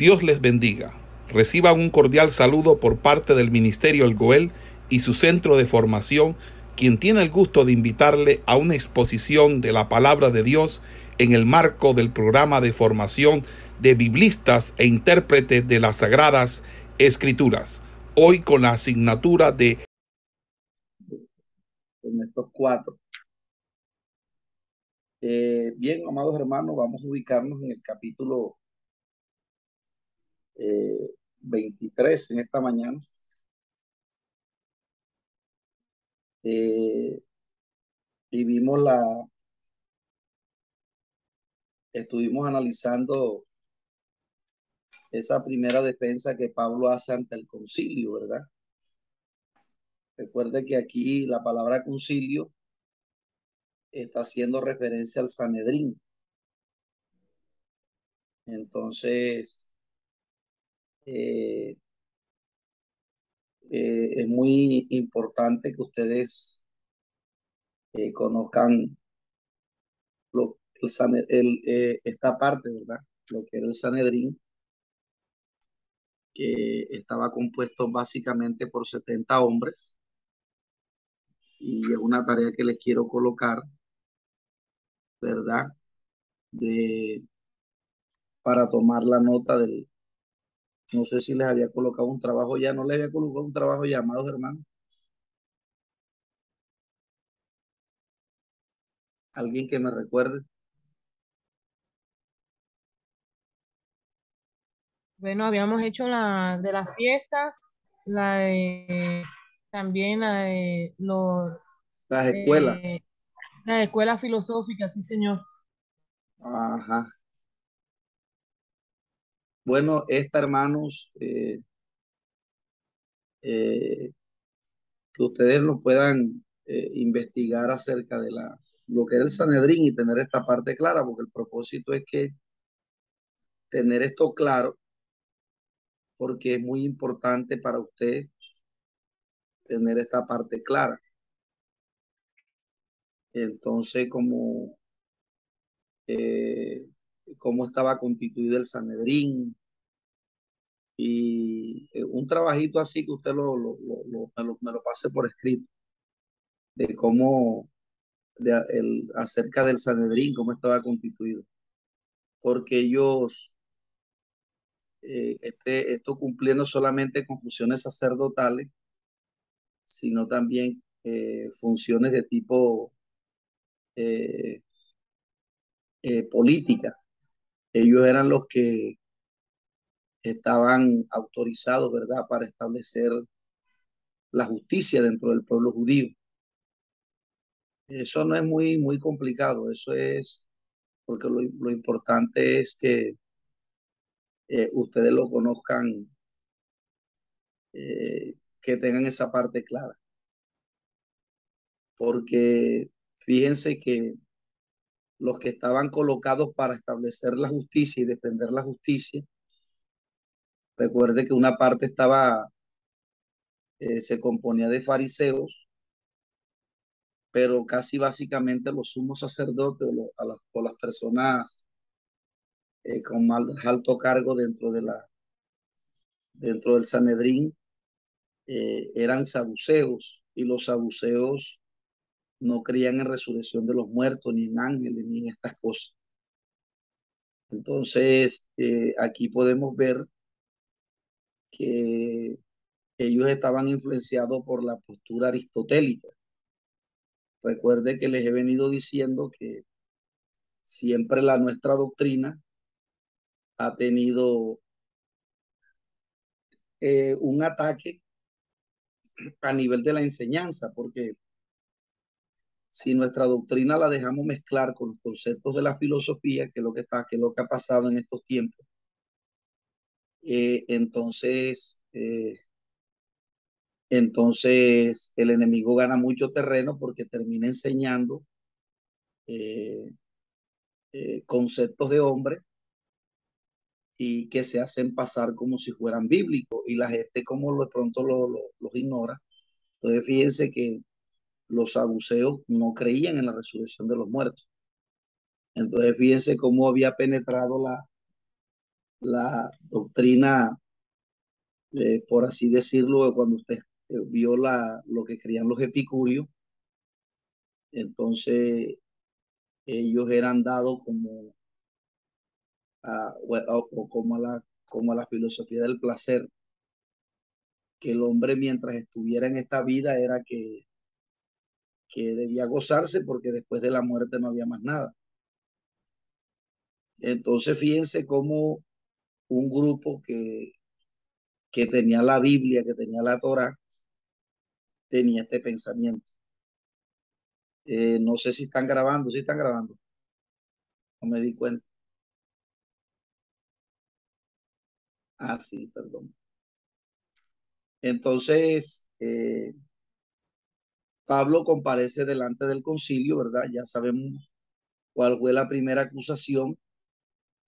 Dios les bendiga. Reciban un cordial saludo por parte del Ministerio El Goel y su centro de formación, quien tiene el gusto de invitarle a una exposición de la palabra de Dios en el marco del programa de formación de biblistas e intérpretes de las Sagradas Escrituras, hoy con la asignatura de... Estos cuatro. Eh, bien, amados hermanos, vamos a ubicarnos en el capítulo 23 eh, en esta mañana. Eh, y vimos la, estuvimos analizando esa primera defensa que Pablo hace ante el concilio, ¿verdad? Recuerde que aquí la palabra concilio está haciendo referencia al Sanedrín. Entonces, eh, eh, es muy importante que ustedes eh, conozcan lo, el, esta parte, ¿verdad? Lo que era el Sanedrín, que estaba compuesto básicamente por 70 hombres. Y es una tarea que les quiero colocar, ¿verdad? De, para tomar la nota del, no sé si les había colocado un trabajo ya, no les había colocado un trabajo ya, amados hermanos. ¿Alguien que me recuerde? Bueno, habíamos hecho la de las fiestas, la de también la de los las escuelas. Eh, las escuelas filosóficas, sí, señor. Ajá. Bueno, esta, hermanos, eh, eh, que ustedes lo puedan eh, investigar acerca de la, lo que es el Sanedrín y tener esta parte clara, porque el propósito es que tener esto claro, porque es muy importante para usted tener esta parte clara. Entonces, como cómo estaba constituido el Sanedrín. Y eh, un trabajito así que usted lo, lo, me, lo, pase por escrito, de cómo, de, el, acerca del Sanedrín, cómo estaba constituido. Porque ellos, eh, este, esto cumplía no solamente con funciones sacerdotales, sino también eh, funciones de tipo política. Ellos eran los que estaban autorizados, ¿verdad?, para establecer la justicia dentro del pueblo judío. Eso no es muy, muy complicado, eso es porque lo, importante es que eh, ustedes lo conozcan, eh, que tengan esa parte clara. Porque fíjense que los que estaban colocados para establecer la justicia y defender la justicia. Recuerde que una parte estaba, eh, se componía de fariseos, pero casi básicamente los sumos sacerdotes o, las, personas eh, con más alto cargo dentro de la dentro del Sanedrín eh, eran saduceos y los saduceos no creían en resurrección de los muertos, ni en ángeles, ni en estas cosas. Entonces, aquí podemos ver que ellos estaban influenciados por la postura aristotélica. Recuerde que les he venido diciendo que siempre la nuestra doctrina ha tenido eh, un ataque a nivel de la enseñanza, porque si nuestra doctrina la dejamos mezclar con los conceptos de la filosofía, que es lo que, está, que lo que ha pasado en estos tiempos, eh, entonces, eh, entonces el enemigo gana mucho terreno porque termina enseñando eh, conceptos de hombre y que se hacen pasar como si fueran bíblicos y la gente como de pronto los ignora. Entonces fíjense que los saduceos no creían en la resurrección de los muertos. Entonces, fíjense cómo había penetrado la, la doctrina, eh, por así decirlo, cuando usted eh, vio la, lo que creían los epicúreos, entonces ellos eran dados como a, o, como la como la filosofía del placer, que el hombre mientras estuviera en esta vida era que, que debía gozarse porque después de la muerte no había más nada. Entonces fíjense cómo un grupo que, que tenía la Biblia, que tenía la Torah, tenía este pensamiento. Eh, no sé si están grabando, si están grabando. No me di cuenta. Ah, sí, perdón. Entonces, eh, Pablo comparece delante del concilio, ¿verdad? Ya sabemos cuál fue la primera acusación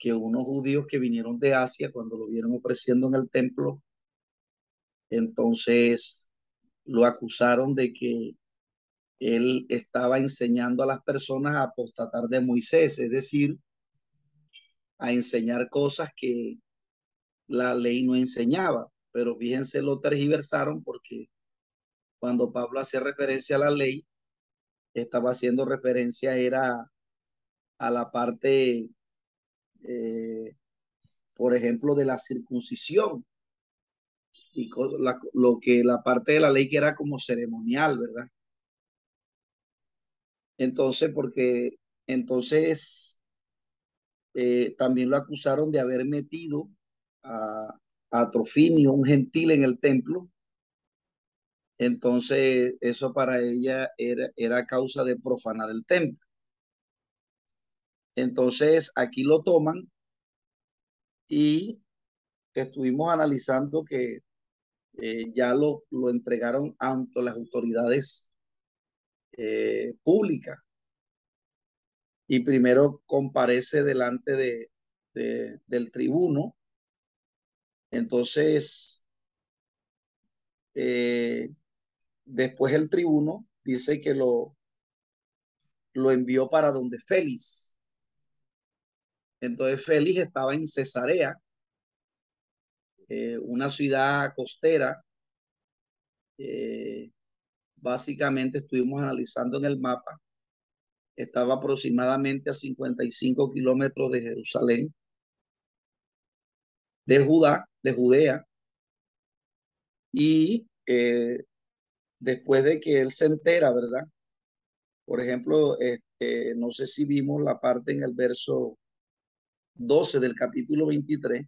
que unos judíos que vinieron de Asia, cuando lo vieron ofreciendo en el templo, entonces lo acusaron de que él estaba enseñando a las personas a apostatar de Moisés, es decir, a enseñar cosas que la ley no enseñaba. Pero fíjense, lo tergiversaron porque cuando Pablo hacía referencia a la ley, estaba haciendo referencia era a la parte, eh, por ejemplo, de la circuncisión y lo que la parte de la ley que era como ceremonial, ¿verdad? Entonces, porque entonces eh, también lo acusaron de haber metido a, a Trofinio, un gentil en el templo. Entonces, eso para ella era, era causa de profanar el templo. Entonces, aquí lo toman y estuvimos analizando que eh, ya lo, lo entregaron ante las autoridades eh, públicas. Y primero comparece delante de, del tribuno. Entonces, eh, después el tribuno dice que lo, lo envió para donde Félix. Entonces Félix estaba en Cesarea, eh, una ciudad costera. Eh, básicamente estuvimos analizando en el mapa. Estaba aproximadamente a 55 kilómetros de Jerusalén, de Judá, de Judea. Y eh, después de que él se entera, ¿verdad? Por ejemplo, este, no sé si vimos la parte en el verso 12 del capítulo 23,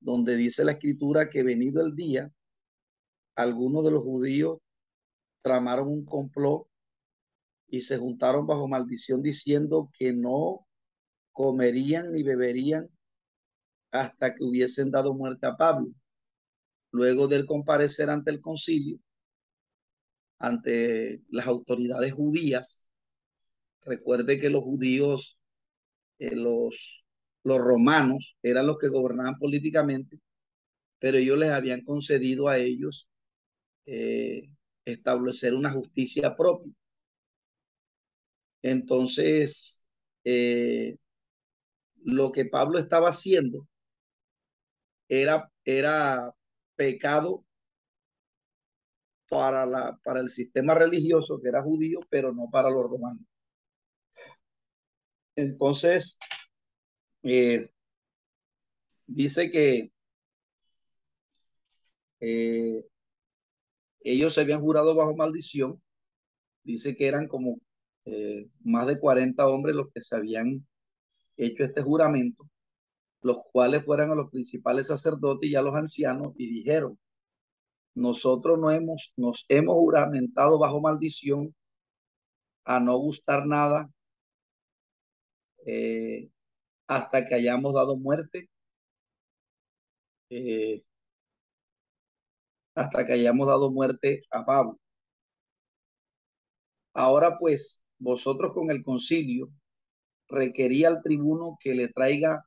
donde dice la escritura que venido el día, algunos de los judíos tramaron un complot y se juntaron bajo maldición diciendo que no comerían ni beberían hasta que hubiesen dado muerte a Pablo. Luego del comparecer ante el concilio, ante las autoridades judías, recuerde que los judíos, eh, los, los romanos, eran los que gobernaban políticamente, pero ellos les habían concedido a ellos eh, establecer una justicia propia. Entonces, eh, lo que Pablo estaba haciendo era, era pecado para, la, para el sistema religioso que era judío, pero no para los romanos. Entonces, eh, dice que eh, ellos se habían jurado bajo maldición. Dice que eran como eh, más de 40 hombres los que se habían hecho este juramento, los cuales fueran a los principales sacerdotes y a los ancianos y dijeron, nosotros no hemos, nos hemos juramentado bajo maldición a no gustar nada eh, hasta que hayamos dado muerte, eh, hasta que hayamos dado muerte a Pablo. Ahora pues, vosotros con el concilio requería al tribuno que le traiga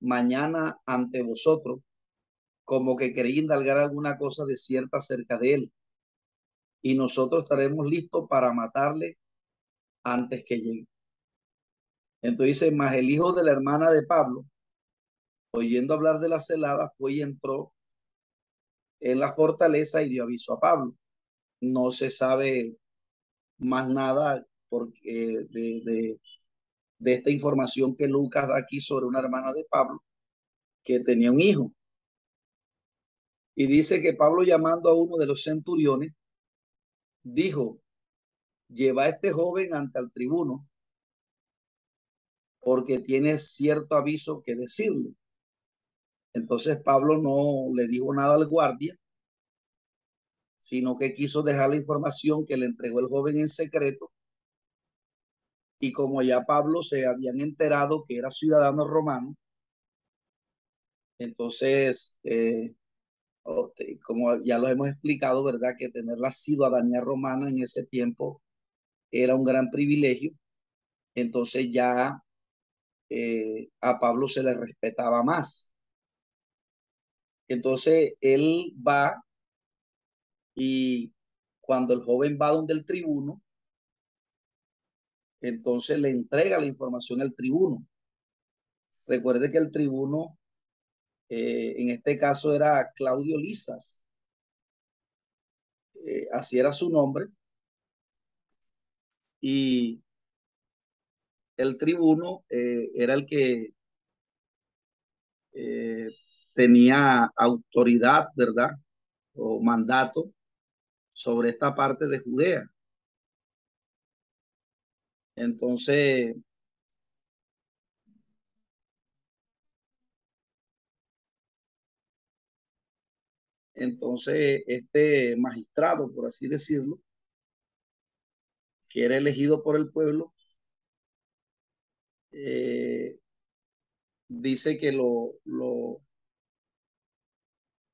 mañana ante vosotros como que quería indalgar alguna cosa de cierta acerca de él. Y nosotros estaremos listos para matarle antes que llegue. Entonces dice, más el hijo de la hermana de Pablo, oyendo hablar de la celada, fue y entró en la fortaleza y dio aviso a Pablo. No se sabe más nada porque de, de, de esta información que Lucas da aquí sobre una hermana de Pablo que tenía un hijo. Y dice que Pablo llamando a uno de los centuriones, dijo, lleva a este joven ante el tribuno porque tiene cierto aviso que decirle. Entonces Pablo no le dijo nada al guardia, sino que quiso dejar la información que le entregó el joven en secreto. Y como ya Pablo se habían enterado que era ciudadano romano, entonces, eh, como ya lo hemos explicado, ¿verdad? Que tener la ciudadanía romana en ese tiempo era un gran privilegio. Entonces ya eh, a Pablo se le respetaba más. Entonces él va y cuando el joven va donde el tribuno, entonces le entrega la información al tribuno. Recuerde que el tribuno, eh, en este caso era Claudio Lisas, eh, así era su nombre, y el tribuno eh, era el que eh, tenía autoridad, ¿verdad? O mandato sobre esta parte de Judea. Entonces, entonces este magistrado, por así decirlo, que era elegido por el pueblo, eh, dice que lo, lo,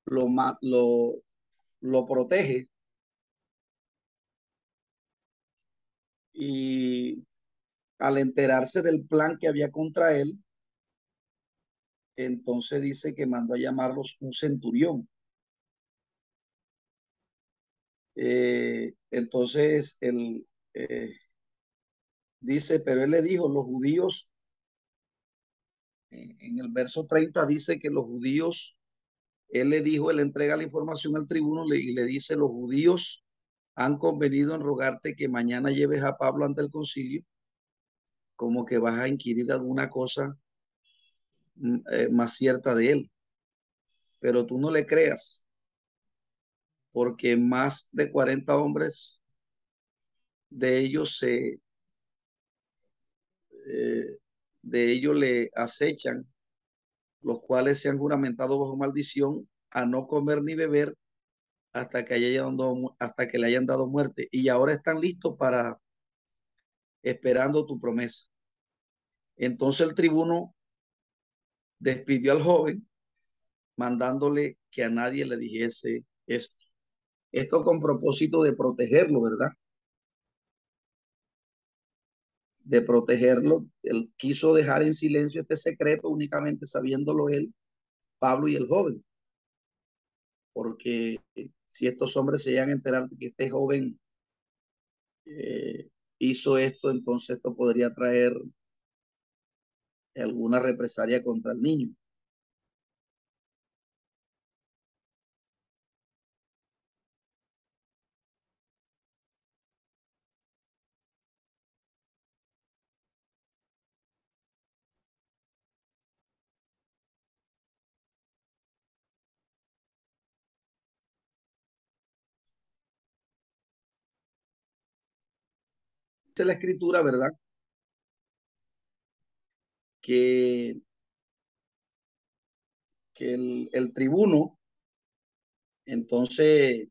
lo, lo, lo protege y al enterarse del plan que había contra él, entonces dice que mandó a llamarlos un centurión. Eh, entonces él eh, dice, pero él le dijo, los judíos en el verso 30 dice que los judíos, él le dijo, él entrega la información al tribuno y le dice, los judíos han convenido en rogarte que mañana lleves a Pablo ante el concilio, como que vas a inquirir alguna cosa mm, eh, más cierta de él. Pero tú no le creas, porque más de 40 hombres de ellos se, eh, de ellos le acechan, los cuales se han juramentado bajo maldición a no comer ni beber hasta que, hayan dado, hasta que le hayan dado muerte. Y ahora están listos para esperando tu promesa. Entonces el tribuno despidió al joven, mandándole que a nadie le dijese esto. Esto con propósito de protegerlo, ¿verdad? De protegerlo. Él quiso dejar en silencio este secreto únicamente sabiéndolo él, Pablo y el joven. Porque si estos hombres se llegan a enterar de que este joven eh, hizo esto, entonces esto podría traer alguna represalia contra el niño. La escritura, ¿verdad? Que, que el, tribuno entonces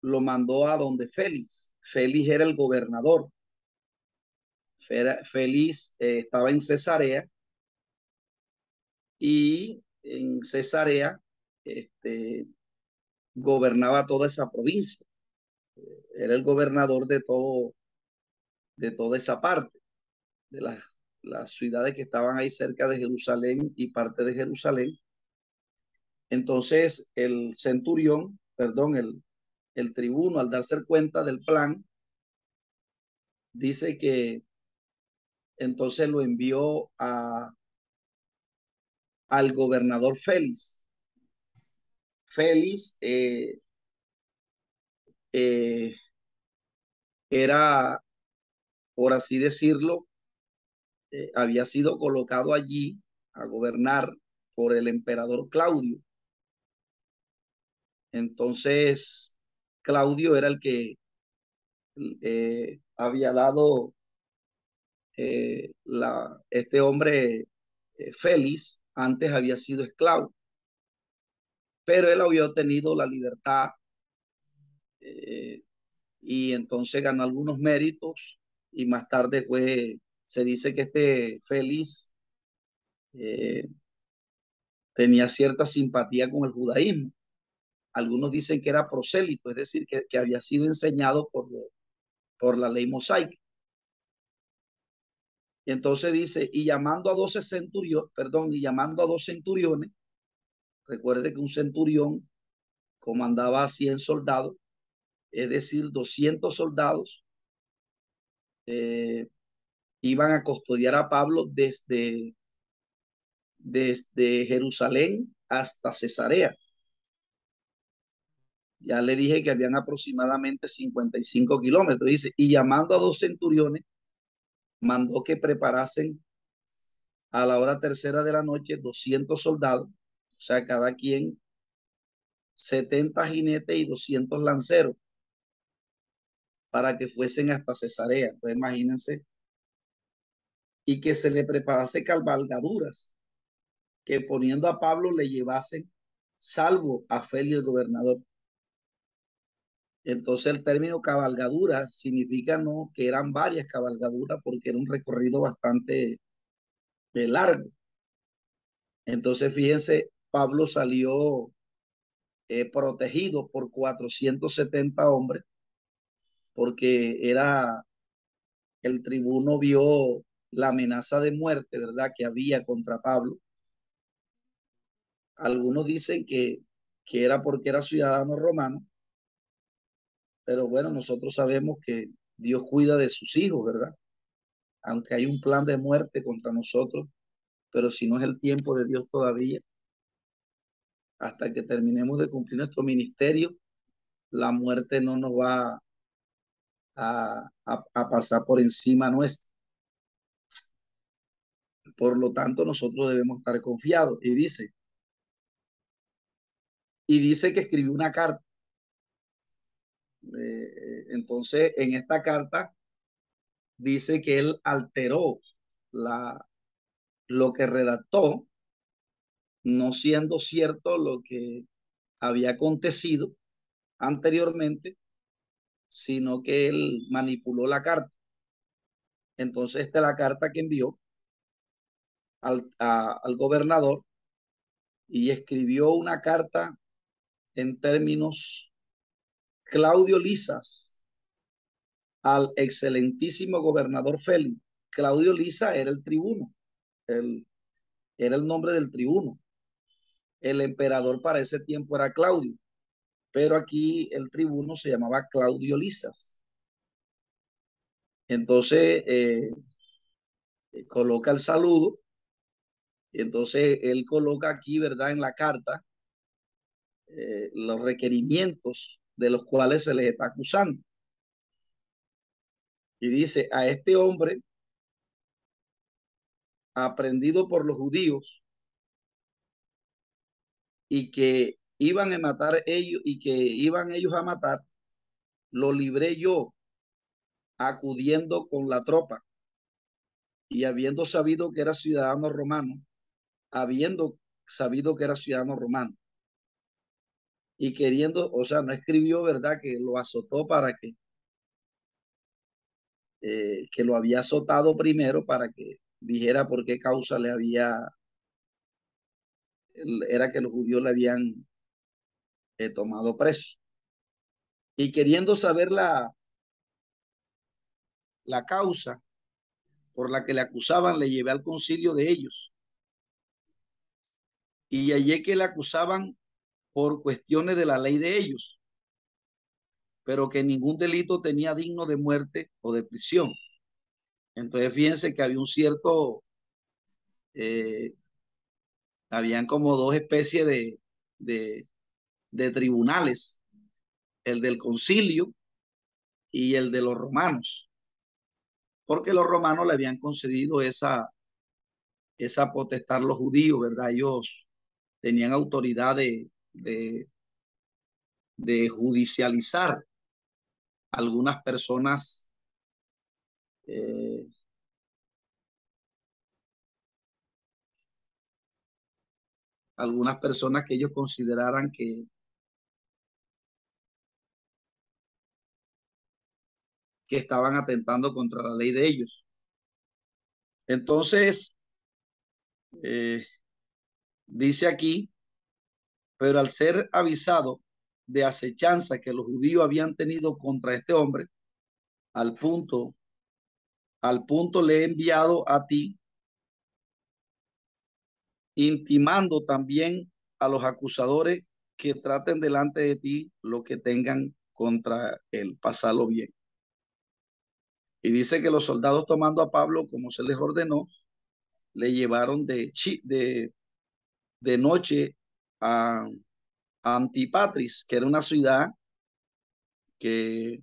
lo mandó a donde Félix. Félix era el gobernador. Félix eh, estaba en Cesarea y en Cesarea este, gobernaba toda esa provincia. Era el gobernador de todo, de toda esa parte, de las, ciudades que estaban ahí cerca de Jerusalén y parte de Jerusalén. Entonces el centurión, perdón, el, el tribuno al darse cuenta del plan, dice que entonces lo envió a, al gobernador Félix. Félix eh, eh, era, por así decirlo, eh, había sido colocado allí a gobernar por el emperador Claudio. Entonces, Claudio era el que eh, había dado eh, la, este hombre Félix, antes había sido esclavo, pero él había obtenido la libertad y entonces ganó algunos méritos y más tarde fue, se dice que este Félix eh, tenía cierta simpatía con el judaísmo. Algunos dicen que era prosélito, es decir, que, había sido enseñado por, por la ley mosaica. Y entonces dice, y llamando a 12 centuriones, perdón, y llamando a dos centuriones, recuerde que un centurión comandaba a 100 soldados, es decir, 200 soldados, eh, iban a custodiar a Pablo desde, desde Jerusalén hasta Cesarea. Ya le dije que habían aproximadamente 55 kilómetros. Dice, y llamando a dos centuriones, mandó que preparasen a la hora tercera de la noche 200 soldados, o sea, cada quien 70 jinetes y 200 lanceros para que fuesen hasta Cesarea. Entonces imagínense. Y que se le preparase cabalgaduras que poniendo a Pablo le llevasen salvo a Félix el gobernador. Entonces el término cabalgadura significa no que eran varias cabalgaduras porque era un recorrido bastante eh, largo. Entonces fíjense, Pablo salió eh, protegido por 470 hombres porque era el tribuno vio la amenaza de muerte, ¿verdad?, que había contra Pablo algunos dicen que, que era porque era ciudadano romano, pero bueno, nosotros sabemos que Dios cuida de sus hijos, ¿verdad? Aunque hay un plan de muerte contra nosotros, pero si no es el tiempo de Dios todavía, hasta que terminemos de cumplir nuestro ministerio, la muerte no nos va a, pasar por encima nuestra. Por lo tanto, nosotros debemos estar confiados. Y dice, y dice que escribió una carta. Eh, entonces, en esta carta dice que él alteró la, lo que redactó, no siendo cierto lo que había acontecido anteriormente, sino que él manipuló la carta. Entonces, esta es la carta que envió al, al gobernador y escribió una carta en términos Claudio Lisas al excelentísimo gobernador Félix. Claudio Lisa era el tribuno, el, era el nombre del tribuno. El emperador para ese tiempo era Claudio, pero aquí el tribuno se llamaba Claudio Lisas. Entonces, eh, coloca el saludo, y entonces él coloca aquí, ¿verdad? En la carta, eh, los requerimientos de los cuales se les está acusando. Y dice, a este hombre, aprendido por los judíos, y que iban a matar ellos, y que iban ellos a matar, lo libré yo, acudiendo con la tropa, y habiendo sabido que era ciudadano romano, habiendo sabido que era ciudadano romano, y queriendo, o sea, no escribió, ¿verdad? Que lo azotó para que, eh, que lo había azotado primero para que dijera por qué causa le había, era que los judíos le habían eh, tomado preso. Y queriendo saber la, la causa por la que le acusaban, le llevé al concilio de ellos. Y allí que le acusaban por cuestiones de la ley de ellos, pero que ningún delito tenía digno de muerte o de prisión. Entonces fíjense que había un cierto, eh, habían como dos especies de, de tribunales, el del concilio y el de los romanos, porque los romanos le habían concedido esa, esa potestad a los judíos, ¿verdad? Ellos tenían autoridad de, de, judicializar algunas personas eh, algunas personas que ellos consideraran que que estaban atentando contra la ley de ellos. Entonces, eh, dice aquí, pero al ser avisado de acechanza que los judíos habían tenido contra este hombre, al punto, al punto le he enviado a ti, intimando también a los acusadores que traten delante de ti lo que tengan contra él, pasarlo bien. Y dice que los soldados tomando a Pablo como se les ordenó, le llevaron de, de, noche a, Antipatris, que era una ciudad que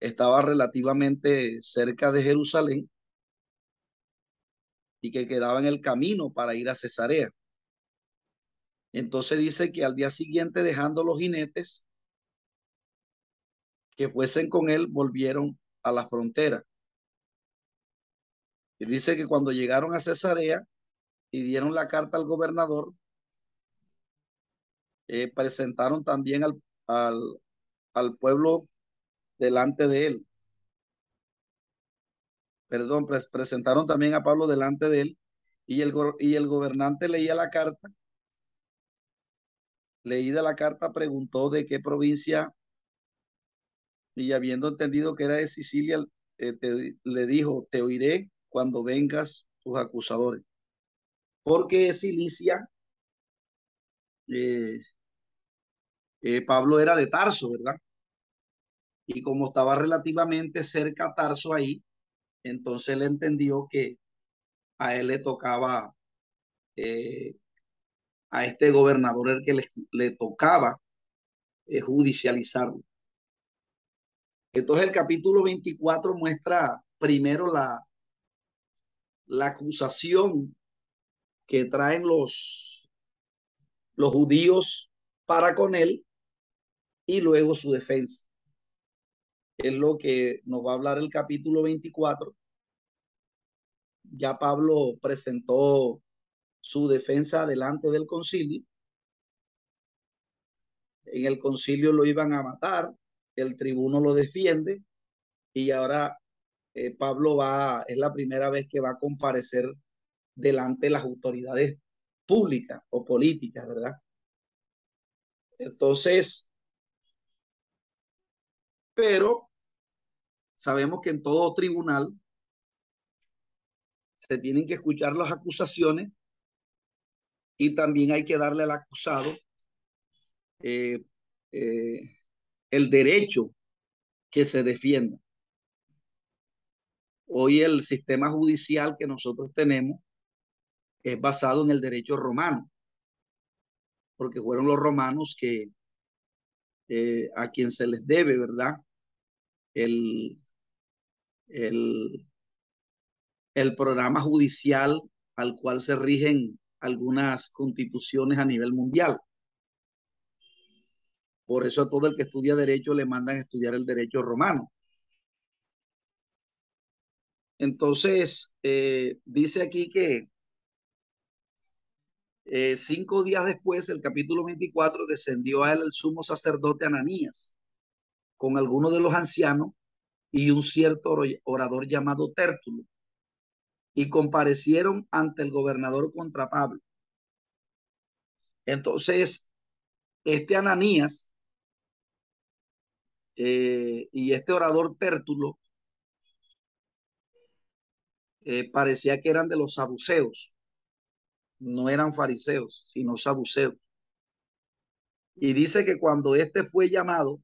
estaba relativamente cerca de Jerusalén y que quedaba en el camino para ir a Cesarea. Entonces dice que al día siguiente, dejando los jinetes que fuesen con él, volvieron a la frontera. Y dice que cuando llegaron a Cesarea y dieron la carta al gobernador, eh, presentaron también al, al, pueblo delante de él. Perdón, presentaron también a Pablo delante de él y el, y el gobernante leía la carta. Leída la carta, preguntó de qué provincia y habiendo entendido que era de Sicilia, eh, le dijo, te oiré cuando vengas tus acusadores. Porque Cilicia eh, eh, Pablo era de Tarso, ¿verdad? Y como estaba relativamente cerca Tarso ahí, entonces él entendió que a él le tocaba, a este gobernador el que le, le tocaba judicializarlo. Entonces el capítulo 24 muestra primero la, la acusación que traen los, los judíos para con él y luego su defensa. Es lo que nos va a hablar el capítulo 24. Ya Pablo presentó su defensa delante del concilio. En el concilio lo iban a matar, el tribuno lo defiende y ahora eh, Pablo va, es la primera vez que va a comparecer delante de las autoridades públicas o políticas, ¿verdad? Entonces, pero sabemos que en todo tribunal se tienen que escuchar las acusaciones y también hay que darle al acusado eh, eh, el derecho que se defienda. Hoy el sistema judicial que nosotros tenemos es basado en el derecho romano, porque fueron los romanos que eh, a quien se les debe, ¿verdad? El, el, el programa judicial al cual se rigen algunas constituciones a nivel mundial. Por eso a todo el que estudia derecho le mandan estudiar el derecho romano. Entonces, eh, dice aquí que eh, cinco días después, el capítulo 24, descendió a él el sumo sacerdote Ananías con algunos de los ancianos y un cierto orador llamado Tértulo y comparecieron ante el gobernador contra Pablo. Entonces, este Ananías eh, y este orador Tértulo eh, parecía que eran de los saduceos no eran fariseos, sino saduceos. Y dice que cuando este fue llamado,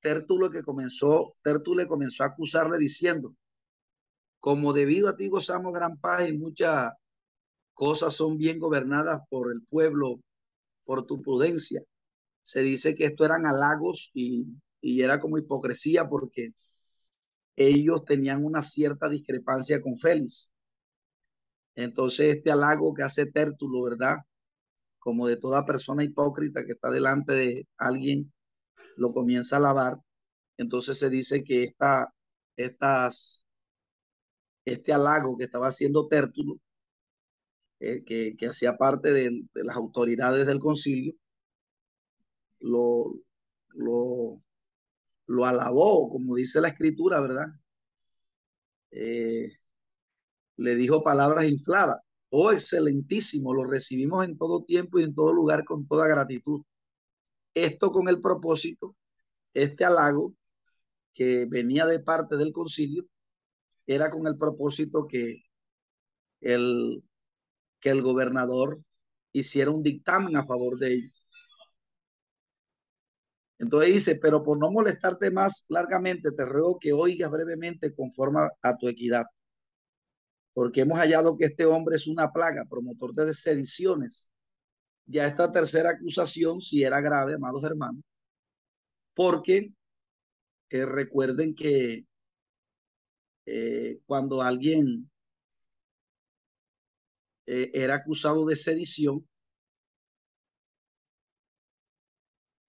Tértulo que comenzó, Tértulo comenzó a acusarle diciendo, como debido a ti gozamos gran paz y mucha cosas son bien gobernadas por el pueblo, por tu prudencia. Se dice que esto eran halagos y, y era como hipocresía porque ellos tenían una cierta discrepancia con Félix. Entonces este halago que hace Tértulo, ¿verdad? Como de toda persona hipócrita que está delante de alguien, lo comienza a alabar. Entonces se dice que esta, estas, este halago que estaba haciendo Tértulo, eh, que, que, hacía parte de, de, las autoridades del concilio, lo, lo, lo alabó, como dice la escritura, ¿verdad? Eh, le dijo palabras infladas. Oh, excelentísimo, lo recibimos en todo tiempo y en todo lugar con toda gratitud. Esto con el propósito, este halago que venía de parte del concilio, era con el propósito que el, que el gobernador hiciera un dictamen a favor de ellos. Entonces dice, pero por no molestarte más largamente, te ruego que oigas brevemente conforme a tu equidad. Porque hemos hallado que este hombre es una plaga, promotor de sediciones. Ya esta tercera acusación si era grave, amados hermanos, porque eh, recuerden que eh, cuando alguien eh, era acusado de sedición,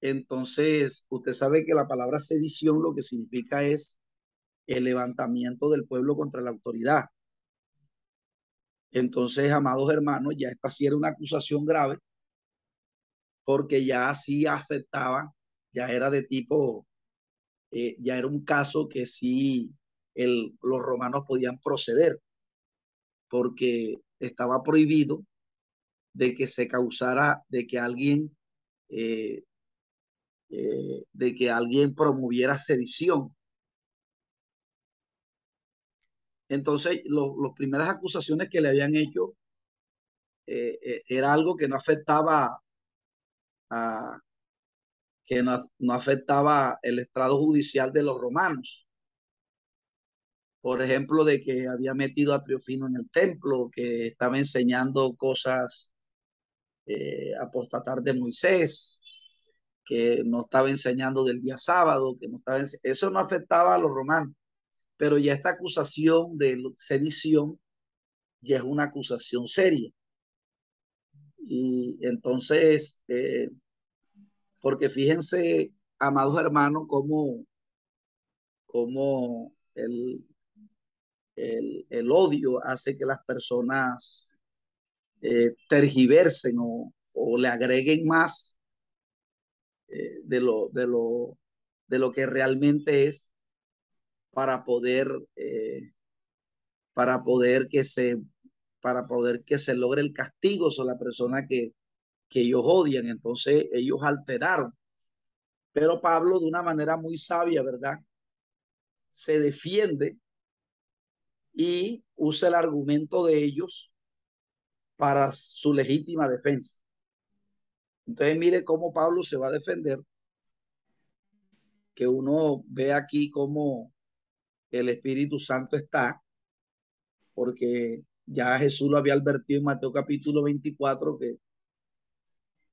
Entonces, usted sabe que la palabra sedición lo que significa es el levantamiento del pueblo contra la autoridad. Entonces, amados hermanos, ya esta sí era una acusación grave porque ya sí afectaba, ya era de tipo, eh, ya era un caso que sí el, los romanos podían proceder porque estaba prohibido de que se causara, de que alguien eh, eh, de que alguien promoviera sedición. Entonces, las primeras acusaciones que le habían hecho eh, eh, era algo que no afectaba a, que no, no afectaba el estrado judicial de los romanos. Por ejemplo, de que había metido a Triofino en el templo, que estaba enseñando cosas apostatar de Moisés, que no estaba enseñando del día sábado, que no estaba eso no afectaba a los romanos, pero ya esta acusación de sedición ya es una acusación seria. Y entonces, eh, porque fíjense, amados hermanos, cómo, cómo el, el, el, odio hace que las personas eh, tergiversen o, o le agreguen más eh, de, lo, de, lo, de lo que realmente es para poder, eh, para poder que se para poder que se logre el castigo sobre la persona que, que ellos odian. Entonces ellos alteraron. Pero Pablo, de una manera muy sabia, ¿verdad? Se defiende y usa el argumento de ellos para su legítima defensa. Entonces mire cómo Pablo se va a defender, que uno ve aquí cómo el Espíritu Santo está, porque ya Jesús lo había advertido en Mateo capítulo 24 que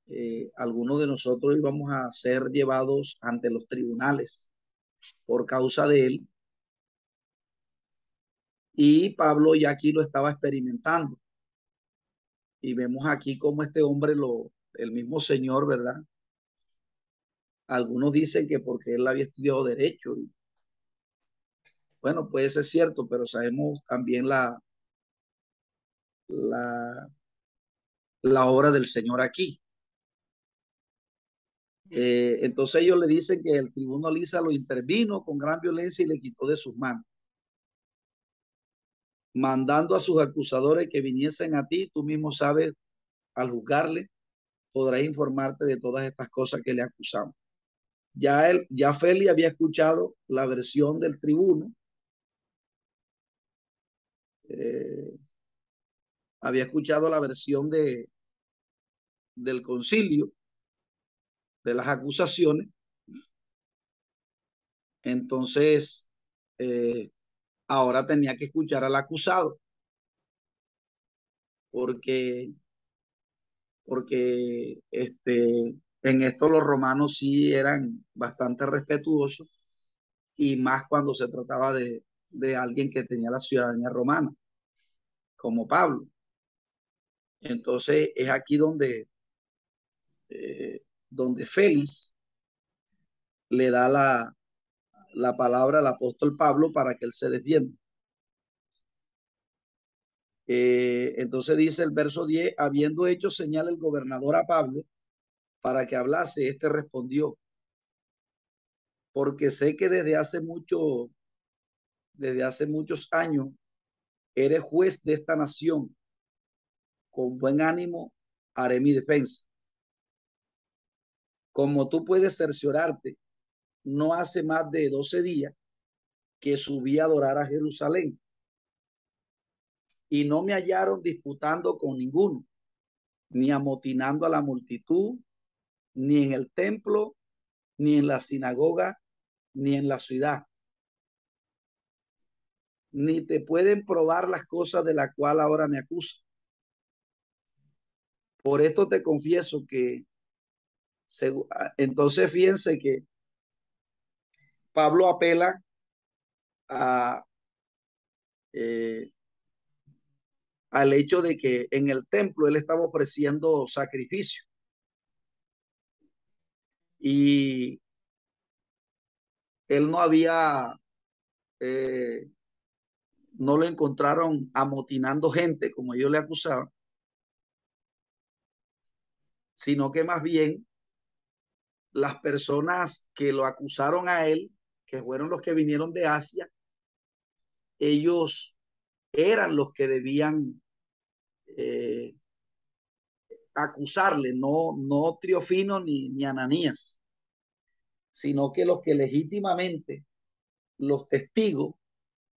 eh, algunos de nosotros íbamos a ser llevados ante los tribunales por causa de él. Y Pablo ya aquí lo estaba experimentando. Y vemos aquí cómo este hombre lo, el mismo señor, ¿verdad? Algunos dicen que porque él había estudiado derecho. bueno, puede ser cierto, pero sabemos también la, la, la obra del Señor aquí. Eh, entonces ellos le dicen que el tribuno Lisa lo intervino con gran violencia y le quitó de sus manos, mandando a sus acusadores que viniesen a ti, tú mismo sabes, al juzgarle, podrás informarte de todas estas cosas que le acusamos. Ya, él, ya Feli había escuchado la versión del tribuno, eh, había escuchado la versión de, del concilio, de las acusaciones. Entonces, eh, ahora tenía que escuchar al acusado. porque, porque este, en esto los romanos sí eran bastante respetuosos y más cuando se trataba de, de alguien que tenía la ciudadanía romana, como Pablo. Entonces es aquí donde, eh, donde Félix le da la, la palabra al apóstol Pablo para que él se defienda. Eh, entonces dice el verso 10, habiendo hecho señal el gobernador a Pablo para que hablase, este respondió, porque sé que desde hace mucho, desde hace muchos años, eres juez de esta nación. Con buen ánimo haré mi defensa. Como tú puedes cerciorarte, no hace más de 12 días que subí a adorar a Jerusalén y no me hallaron disputando con ninguno, ni amotinando a la multitud, ni en el templo, ni en la sinagoga, ni en la ciudad. Ni te pueden probar las cosas de la cual ahora me acusan. Por esto te confieso que, entonces fíjense que Pablo apela a, eh, al hecho de que en el templo él estaba ofreciendo sacrificio. Y él no había, eh, no lo encontraron amotinando gente como ellos le acusaban, sino que más bien las personas que lo acusaron a él, que fueron los que vinieron de Asia, ellos eran los que debían eh, acusarle, no, no Triofino ni, ni Ananías, sino que los que legítimamente, los testigos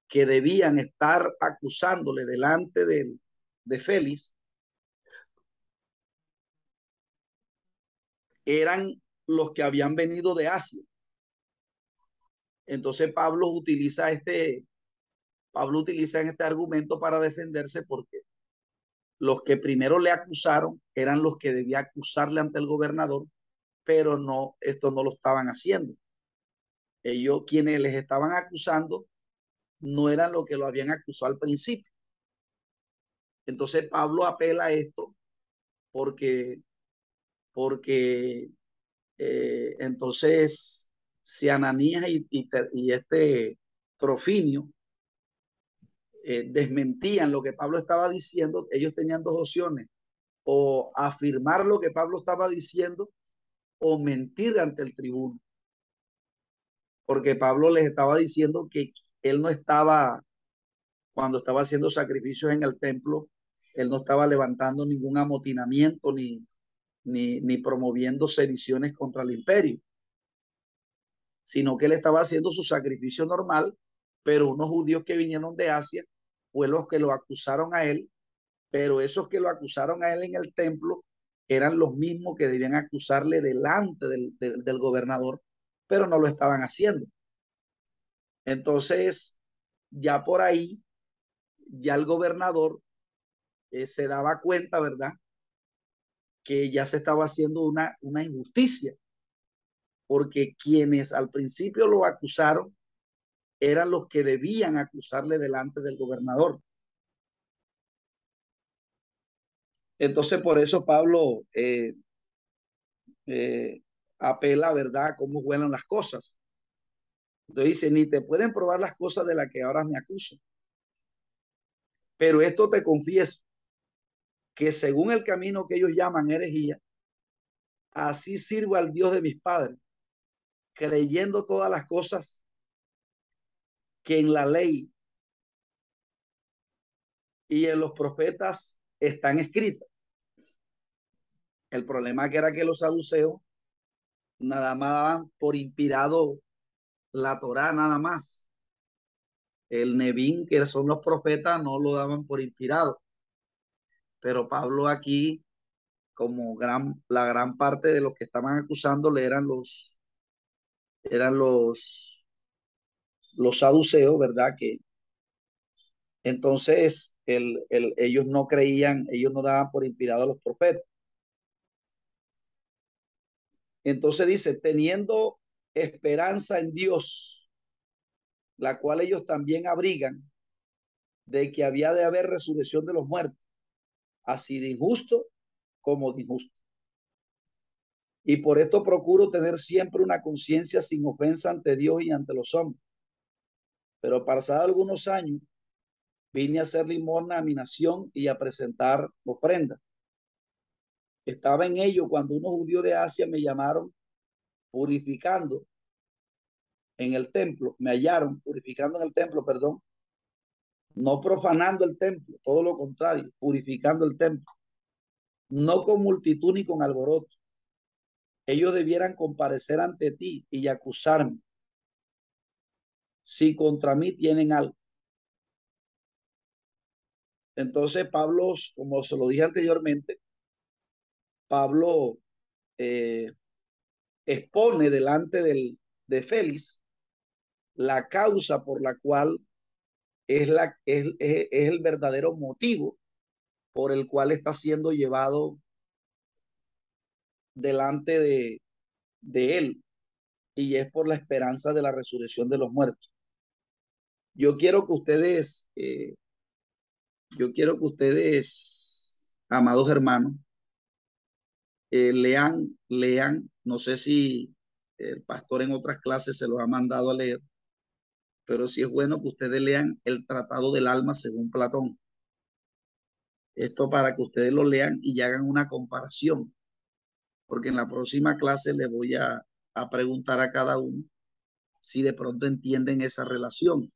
que debían estar acusándole delante de, de Félix, eran los que habían venido de Asia. Entonces Pablo utiliza este, Pablo utiliza este argumento para defenderse porque los que primero le acusaron eran los que debía acusarle ante el gobernador, pero no, esto no lo estaban haciendo. Ellos, quienes les estaban acusando, no eran los que lo habían acusado al principio. Entonces Pablo apela a esto porque, porque eh, entonces si Ananías y, y este Trofinio eh, desmentían lo que Pablo estaba diciendo, ellos tenían dos opciones, o afirmar lo que Pablo estaba diciendo o mentir ante el tribuno. Porque Pablo les estaba diciendo que él no estaba, cuando estaba haciendo sacrificios en el templo, él no estaba levantando ningún amotinamiento ni, ni, ni promoviendo sediciones contra el imperio, sino que él estaba haciendo su sacrificio normal, pero unos judíos que vinieron de Asia fue los que lo acusaron a él, pero esos que lo acusaron a él en el templo eran los mismos que debían acusarle delante del, del, gobernador, pero no lo estaban haciendo. Entonces, ya por ahí, ya el gobernador eh, se daba cuenta, ¿verdad? Que ya se estaba haciendo una, una injusticia, porque quienes al principio lo acusaron eran los que debían acusarle delante del gobernador. Entonces, por eso Pablo eh, eh, apela, ¿verdad?, a cómo huelen las cosas. Entonces dice, ni te pueden probar las cosas de las que ahora me acuso. Pero esto te confieso, que según el camino que ellos llaman herejía, así sirvo al Dios de mis padres, creyendo todas las cosas que en la ley y en los profetas están escritas. El problema que era que los saduceos nada más daban por inspirado la Torá nada más. El Nevín, que son los profetas, no lo daban por inspirado. Pero Pablo aquí, como gran, la gran parte de los que estaban acusándole eran los, eran los los saduceos, ¿verdad? Que Entonces, el, el, ellos no creían, ellos no daban por inspirado a los profetas. Entonces dice, teniendo esperanza en Dios, la cual ellos también abrigan, de que había de haber resurrección de los muertos, así de injusto como de injusto. Y por esto procuro tener siempre una conciencia sin ofensa ante Dios y ante los hombres. Pero pasado algunos años, vine a hacer limosna a mi nación y a presentar ofrenda. Estaba en ello cuando unos judíos de Asia me llamaron purificando en el templo, me hallaron purificando en el templo, perdón, no profanando el templo, todo lo contrario, purificando el templo, no con multitud ni con alboroto. Ellos debieran comparecer ante ti y acusarme si contra mí tienen algo. Entonces Pablo, como se lo dije anteriormente, Pablo eh, expone delante del, de Félix la causa por la cual es, la, es, es, es el verdadero motivo por el cual está siendo llevado delante de, de él y es por la esperanza de la resurrección de los muertos. Yo quiero que ustedes, eh, yo quiero que ustedes, amados hermanos, eh, lean, lean, no sé si el pastor en otras clases se los ha mandado a leer, pero sí es bueno que ustedes lean el Tratado del Alma según Platón. Esto para que ustedes lo lean y hagan una comparación, porque en la próxima clase les voy a, a preguntar a cada uno si de pronto entienden esa relación,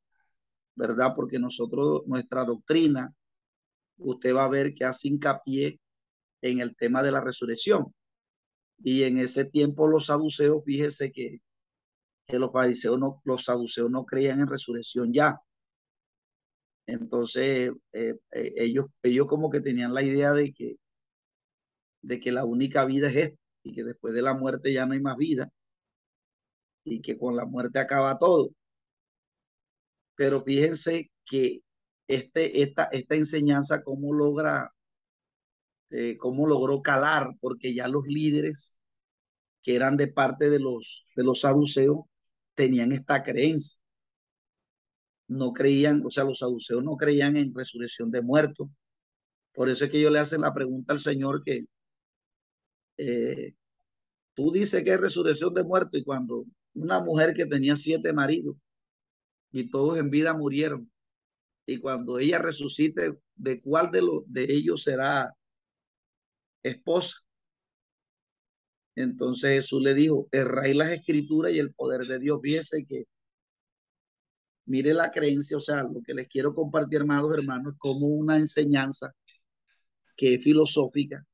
¿verdad? Porque nosotros, nuestra doctrina, usted va a ver que hace hincapié en el tema de la resurrección. Y en ese tiempo los saduceos, fíjese que, que los fariseos no, los saduceos no creían en resurrección ya. Entonces, eh, eh, ellos, ellos como que tenían la idea de que, de que la única vida es esta y que después de la muerte ya no hay más vida y que con la muerte acaba todo. Pero fíjense que este, esta, esta enseñanza, cómo logra eh, cómo logró calar, porque ya los líderes que eran de parte de los, de los saduceos tenían esta creencia. No creían, o sea, los saduceos no creían en resurrección de muertos. Por eso es que ellos le hacen la pregunta al Señor que eh, tú dices que es resurrección de muertos y cuando una mujer que tenía siete maridos y todos en vida murieron y cuando ella resucite, ¿de cuál de, de ellos será esposa. Entonces Jesús le dijo, erráis las escrituras y el poder de Dios. Fíjese que, mire la creencia, o sea, lo que les quiero compartir, hermanos, hermanos, es como una enseñanza que es filosófica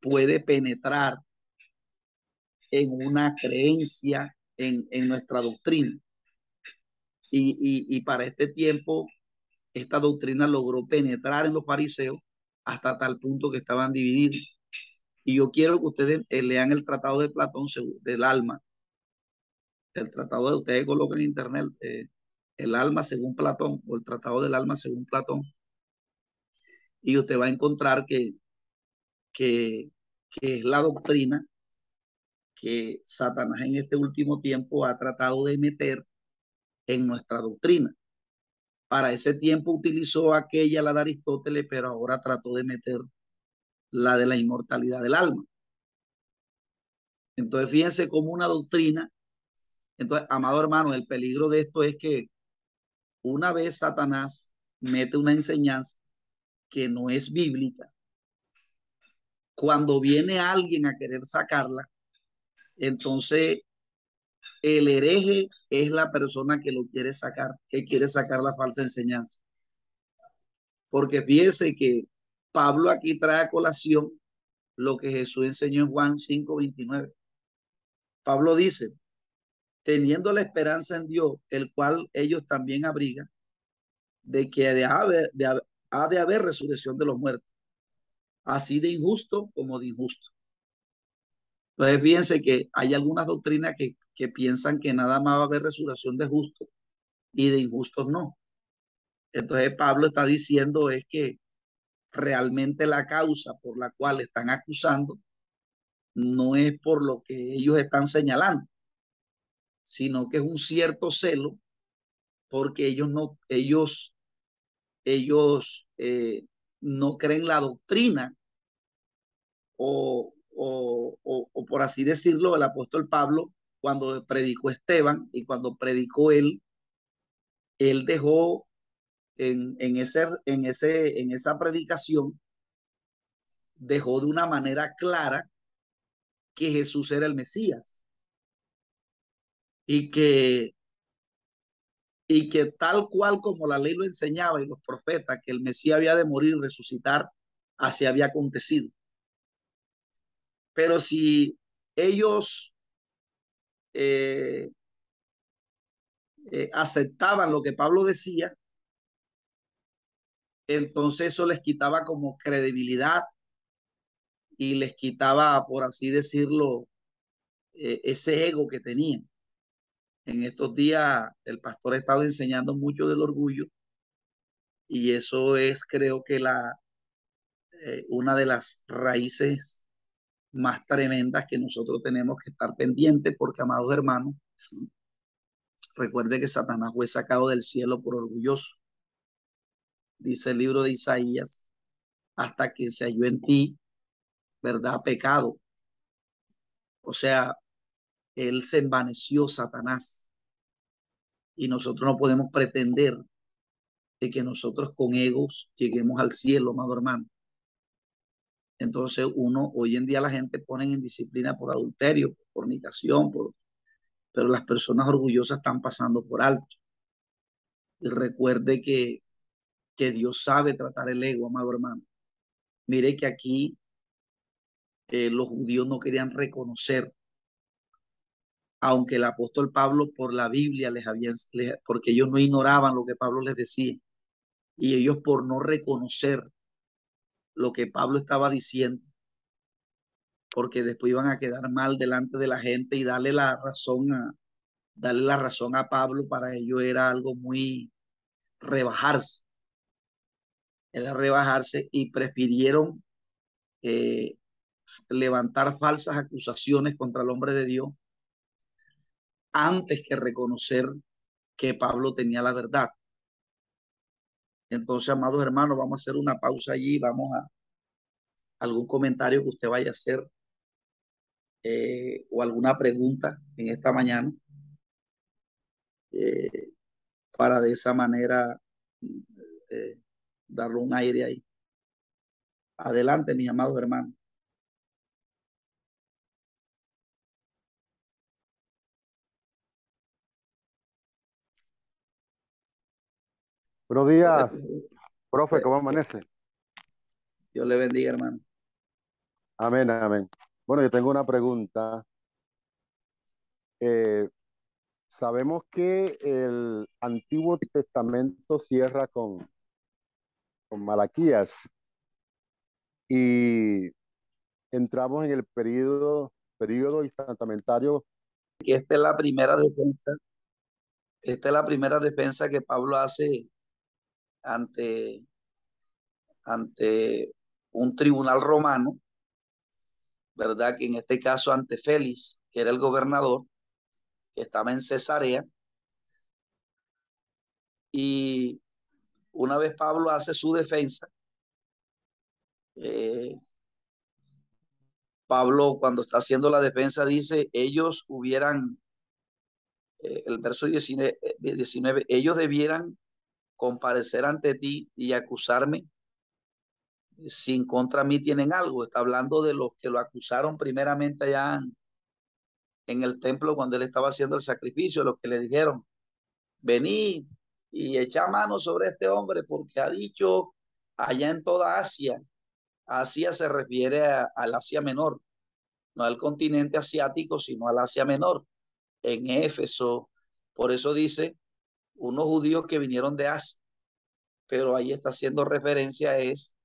puede penetrar en una creencia en, en nuestra doctrina. Y, y, y para este tiempo, esta doctrina logró penetrar en los fariseos hasta tal punto que estaban divididos. Y yo quiero que ustedes eh, lean el tratado de Platón del alma. El tratado de ustedes colocan en internet eh, el alma según Platón o el tratado del alma según Platón. Y usted va a encontrar que, que, que es la doctrina que Satanás en este último tiempo ha tratado de meter en nuestra doctrina. Para ese tiempo utilizó aquella, la de Aristóteles, pero ahora trató de meter la de la inmortalidad del alma. Entonces, fíjense como una doctrina. Entonces, amado hermano, el peligro de esto es que una vez Satanás mete una enseñanza que no es bíblica, cuando viene alguien a querer sacarla, entonces el hereje es la persona que lo quiere sacar, que quiere sacar la falsa enseñanza. Porque fíjese que Pablo aquí trae a colación lo que Jesús enseñó en Juan 5:29. Pablo dice, teniendo la esperanza en Dios, el cual ellos también abrigan, de que de ha de haber resurrección de los muertos, así de injusto como de injusto. Entonces, fíjense que hay algunas doctrinas que, que piensan que nada más va a haber resurrección de justos y de injustos no. Entonces Pablo está diciendo es que realmente la causa por la cual están acusando no es por lo que ellos están señalando, sino que es un cierto celo porque ellos no, ellos, ellos eh, no creen la doctrina o, o, o, por así decirlo, el apóstol Pablo, cuando predicó Esteban y cuando predicó él, él dejó en, en, ese, en, ese, en esa predicación, dejó de una manera clara que Jesús era el Mesías y que y que tal cual como la ley lo enseñaba y los profetas, que el Mesías había de morir y resucitar, así había acontecido. Pero si ellos eh, eh, aceptaban lo que Pablo decía, entonces eso les quitaba como credibilidad y les quitaba, por así decirlo, eh, ese ego que tenían. En estos días el pastor ha estado enseñando mucho del orgullo y eso es creo que la una de las raíces más tremendas que nosotros tenemos que estar pendientes porque amados hermanos, recuerde que Satanás fue sacado del cielo por orgulloso. Dice el libro de Isaías, hasta que se halló en ti, ¿verdad? Pecado. O sea, él se envaneció Satanás. Y nosotros no podemos pretender de que nosotros con egos lleguemos al cielo, amado hermano. Entonces uno, hoy en día la gente pone en disciplina por adulterio, por fornicación, pero las personas orgullosas están pasando por alto. Recuerde que, que Dios sabe tratar el ego, amado hermano. Mire que aquí eh, los judíos no querían reconocer aunque el apóstol Pablo por la Biblia les habían, porque ellos no ignoraban lo que Pablo les decía, y ellos por no reconocer lo que Pablo estaba diciendo, porque después iban a quedar mal delante de la gente y darle la razón a, darle la razón a Pablo, para ellos era algo muy rebajarse, era rebajarse y prefirieron eh, levantar falsas acusaciones contra el hombre de Dios antes que reconocer que Pablo tenía la verdad. Entonces, amados hermanos, vamos a hacer una pausa allí, vamos a algún comentario que usted vaya a hacer eh, o alguna pregunta en esta mañana eh, para de esa manera eh, darle un aire ahí. Adelante, mis amados hermanos. Buenos días, profe, ¿cómo amanece? Dios le bendiga, hermano. Amén, amén. Bueno, yo tengo una pregunta. Eh, sabemos que el Antiguo Testamento cierra con, con Malaquías y entramos en el periodo, periodo instantamentario. Esta es la primera defensa. Esta es la primera defensa que Pablo hace ante, ante un tribunal romano, ¿verdad? Que en este caso ante Félix, que era el gobernador, que estaba en Cesarea. Y una vez Pablo hace su defensa, eh, Pablo cuando está haciendo la defensa dice, ellos hubieran, eh, el verso 19, 19, ellos debieran comparecer ante ti y acusarme sin contra mí tienen algo. Está hablando de los que lo acusaron primeramente allá en, el templo cuando él estaba haciendo el sacrificio, los que le dijeron, vení y echa mano sobre este hombre porque ha dicho allá en toda Asia. Asia se refiere al Asia Menor, no al continente asiático, sino al Asia Menor, en Éfeso. Por eso dice, unos judíos que vinieron de Asia, pero ahí está haciendo referencia es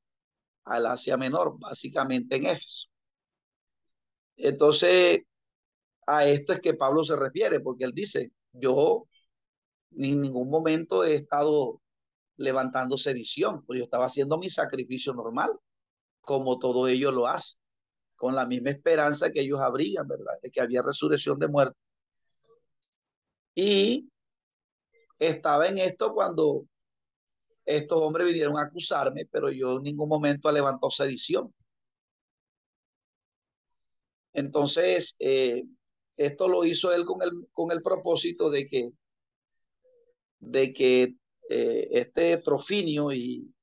al Asia Menor, básicamente en Éfeso. Entonces, a esto es que Pablo se refiere, porque él dice, yo en ningún momento he estado levantando sedición, porque yo estaba haciendo mi sacrificio normal, como todo ellos lo hacen, con la misma esperanza que ellos abrigan, ¿verdad? De que había resurrección de muerte. Y estaba en esto cuando estos hombres vinieron a acusarme, pero yo en ningún momento levantó sedición. Entonces, eh, esto lo hizo él con el, con el propósito de que, de que eh, este Trofinio y,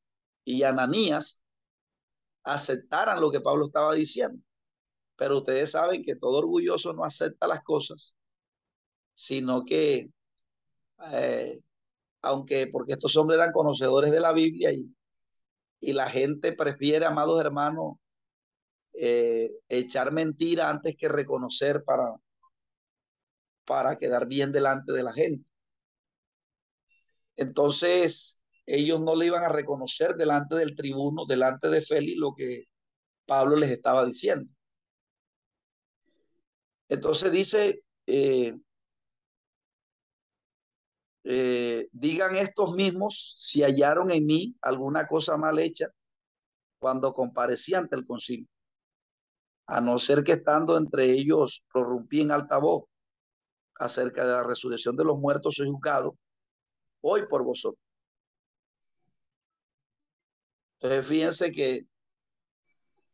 y Ananías aceptaran lo que Pablo estaba diciendo. Pero ustedes saben que todo orgulloso no acepta las cosas, sino que, eh, aunque porque estos hombres eran conocedores de la Biblia y, y la gente prefiere, amados hermanos, eh, echar mentira antes que reconocer para, para quedar bien delante de la gente. Entonces, ellos no le iban a reconocer delante del tribuno, delante de Félix, lo que Pablo les estaba diciendo. Entonces dice, eh, eh, digan estos mismos si hallaron en mí alguna cosa mal hecha cuando comparecí ante el concilio a no ser que estando entre ellos prorrumpí en alta voz acerca de la resurrección de los muertos, soy juzgado hoy por vosotros. Entonces, fíjense que,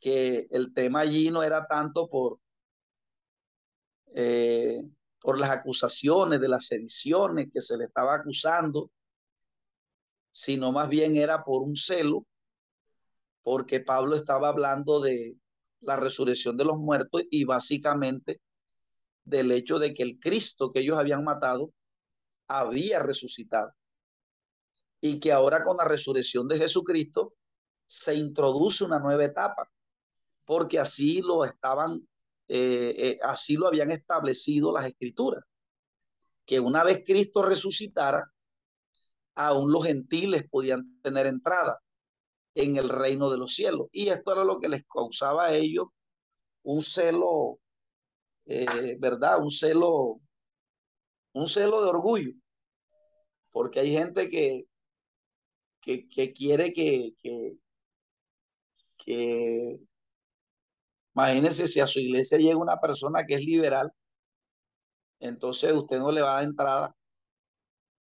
que el tema allí no era tanto por, eh, por las acusaciones de las sediciones que se le estaba acusando, sino más bien era por un celo, porque Pablo estaba hablando de, la resurrección de los muertos y básicamente del hecho de que el Cristo que ellos habían matado había resucitado. Y que ahora con la resurrección de Jesucristo se introduce una nueva etapa, porque así lo estaban, eh, eh, así lo habían establecido las escrituras, que una vez Cristo resucitara, aún los gentiles podían tener entrada en el reino de los cielos. Y esto era lo que les causaba a ellos un celo, eh, ¿verdad? Un celo, un celo de orgullo. Porque hay gente que, que, quiere que, que, imagínense si a su iglesia llega una persona que es liberal, entonces usted no le va a dar entrada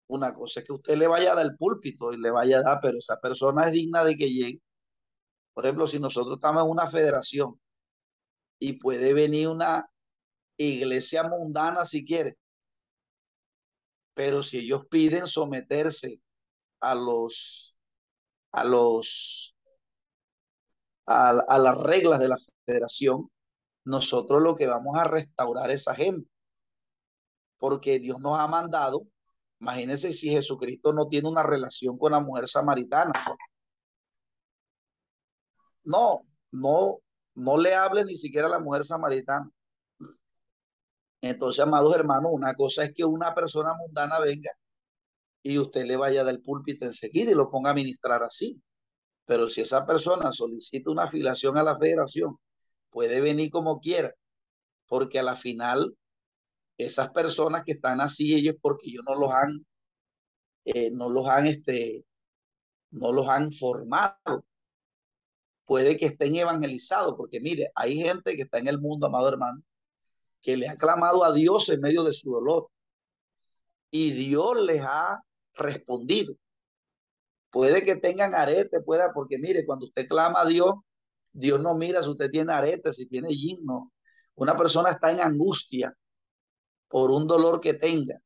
una cosa es que usted le vaya a dar el púlpito y le vaya a dar, pero esa persona es digna de que llegue. Por ejemplo, si nosotros estamos en una federación y puede venir una iglesia mundana si quiere, pero si ellos piden someterse a los a los a, a las reglas de la federación, nosotros lo que vamos a restaurar esa gente, porque Dios nos ha mandado Imagínense si Jesucristo no tiene una relación con la mujer samaritana. No, no, no le hable ni siquiera a la mujer samaritana. Entonces, amados hermanos, una cosa es que una persona mundana venga y usted le vaya del púlpito enseguida y lo ponga a ministrar así. Pero si esa persona solicita una afiliación a la federación, puede venir como quiera, porque a la final esas personas que están así, ellos porque ellos no los han, eh, no los han, este, no los han formado. Puede que estén evangelizados, porque mire, hay gente que está en el mundo, amado hermano, que le ha clamado a Dios en medio de su dolor. Y Dios les ha respondido. Puede que tengan arete, pueda, porque mire, cuando usted clama a Dios, Dios no mira si usted tiene arete, si tiene yin, Una persona está en angustia, por un dolor que tenga